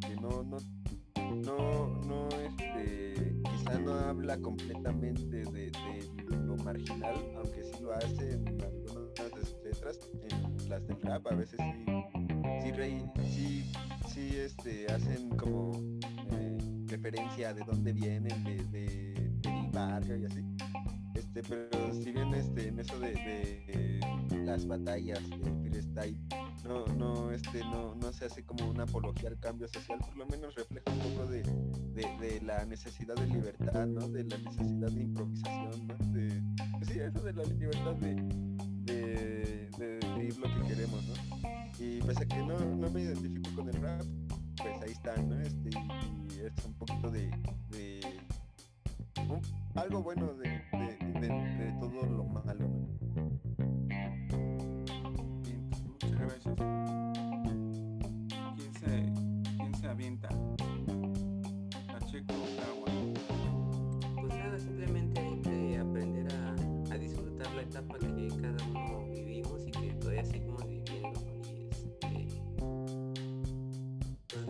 que no, no, no, no, este, quizá no habla completamente de, de lo marginal, aunque sí lo hace en algunas de sus letras, en las del rap a veces sí, de dónde vienen, de, de- del barrio y así. Este, pero si bien este, en eso de, de las batallas de freestyle no, no, este, no, no se hace como una apología al cambio social, por lo menos refleja un poco de, de- de la necesidad de libertad, ¿no? De la necesidad de improvisación, ¿no? De, pues sí, eso de la libertad de, de, de decir lo que queremos, ¿no? Y pese a que no, no me identifico con el rap, pues ahí está, ¿no? Este, y es un poquito de, algo bueno de, de, de- todo lo malo, gracias.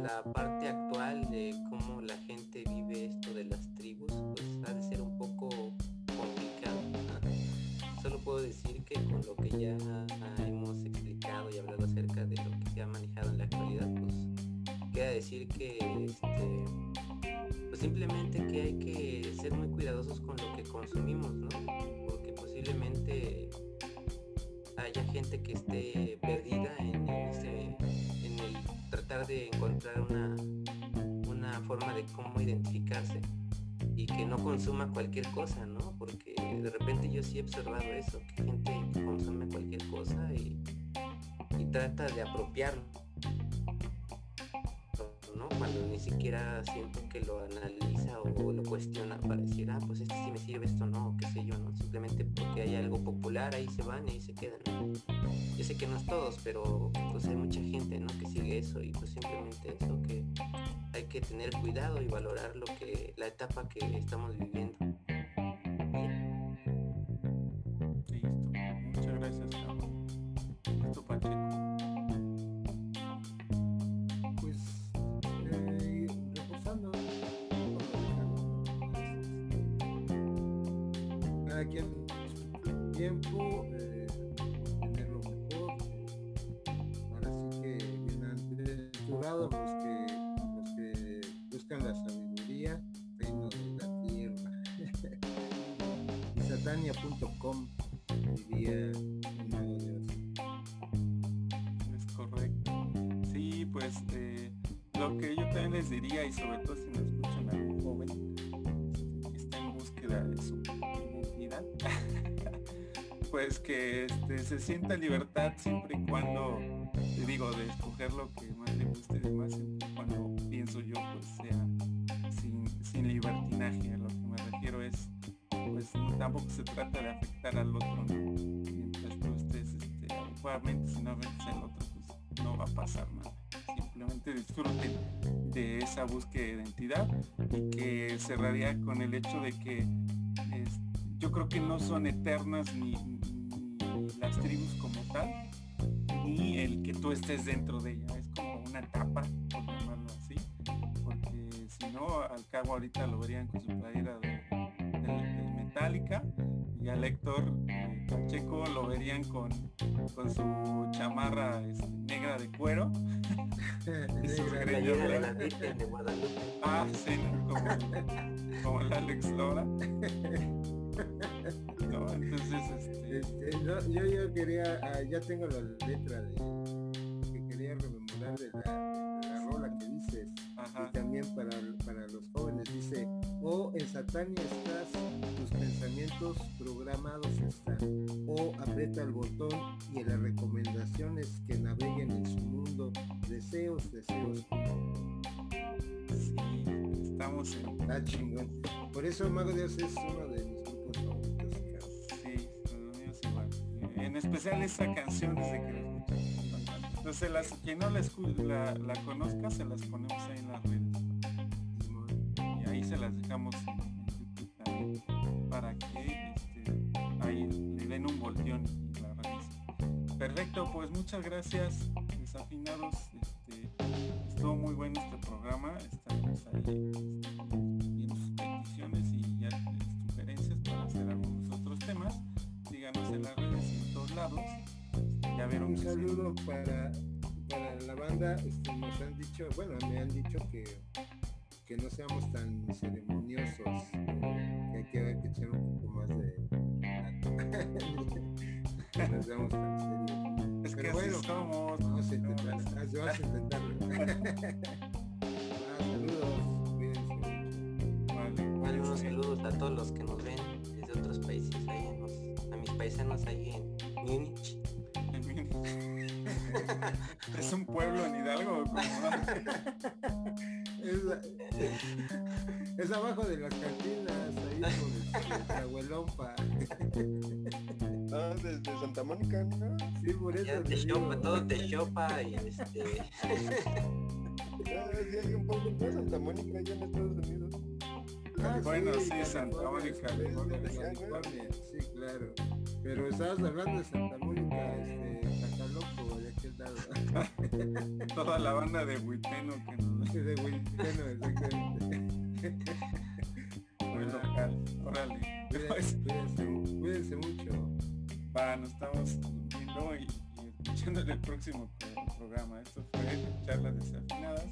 La parte actual de cómo la gente vive esto de las tribus, pues ha de ser un poco complicado. Solo puedo decir que con lo que ya hemos explicado y hablado acerca de lo que se ha manejado en la actualidad, pues queda decir que este, pues simplemente que hay que ser muy cuidadosos con lo que consumimos, ¿no? Porque posiblemente haya gente que esté perdida en, en el tratar de encontrar una, una forma de cómo identificarse y que no consuma cualquier cosa, ¿no? Porque de repente yo sí he observado eso, que gente consume cualquier cosa y, y trata de apropiarlo. Ni siquiera siento que lo analiza o lo cuestiona para decir, ah, pues este sí me sirve, esto no, o qué sé yo, ¿no? Simplemente porque hay algo popular, ahí se van y ahí se quedan. Yo sé que no es todos, pero pues hay mucha gente, ¿no? Que sigue eso y pues simplemente eso, que hay que tener cuidado y valorar lo que, la etapa que estamos viviendo. Lo que más le guste y demás, cuando pienso yo, pues sea sin, sin libertinaje. A lo que me refiero es, pues tampoco se trata de afectar al otro, ¿no? Mientras tú estés este, si no afectas al otro, pues no va a pasar nada. Simplemente disfruten de esa búsqueda de identidad y que cerraría con el hecho de que yo creo que no son eternas ni las tribus como tal, ni el que tú estés dentro de ella. Es como una etapa, por llamarlo así, porque si no. Al cabo ahorita lo verían con su playera de, de, Metallica y al Héctor eh, Pacheco lo verían con, con su chamarra este, negra de cuero. *laughs* y sus de la Virgen de Guadalupe. Ah, sí, como, como el Alex Lora. *laughs* No, entonces este... Este, no, yo, yo quería, ah, ya tengo la letra de que quería rememorar de la, de la rola que dices. Ajá. y también para, para los jóvenes dice o en Satania estás tus pensamientos programados están. O aprieta el botón y en las recomendaciones que naveguen en su mundo. Deseos deseos Sí, estamos en... está chingón. Por eso Mago de Oz es uno de En especial esa canción desde que la escuchamos. Entonces, las, quien no la, la, la conozca, se las ponemos ahí en las redes. Y ahí se las dejamos para que este, ahí le den un volteón la revisen. Perfecto, pues muchas gracias, desafinados. Este, estuvo muy bueno este programa. Estaremos ahí este, viendo sus peticiones y ya eh, sugerencias para hacer algunos otros temas. Síganos en las redes lados. Ya vieron un que sí. saludo para, para la banda este, nos han dicho bueno me han dicho que que no seamos tan ceremoniosos que hay que, hay que echar un poco más de *laughs* que no seamos tan serios Es que Pero así bueno, somos. vamos a intentar No, ah, vamos a intentarlo *laughs* *laughs* Ah, saludos cuídense mucho. Vale, Vale, unos saludos a todos los que nos ven desde otros países, ahí en paisanos ahí en Múnich. *laughs* es un pueblo en Hidalgo. es, es abajo de las cantinas ahí por este, Tlahuelompa. Ah, desde Santa Mónica, ¿no? sí por eso Ya te chopa, todo te chopa y este *laughs* Ah, sí, hay un poco de Santa Mónica allá en Estados Unidos. Bueno, sí, Santa Mónica, sí, California. de California, sí, claro. Pero estabas hablando de Santa Mónica, este, Zacaloco, de aquel lado. *laughs* toda la banda de Huiteno que nos *laughs* de Huilteno, exactamente. muy local. Órale. Cuídense, cuídense, cuídense mucho. va, nos estamos viendo y, y escuchando en el próximo pro- programa. Esto fue Charlas Desafinadas.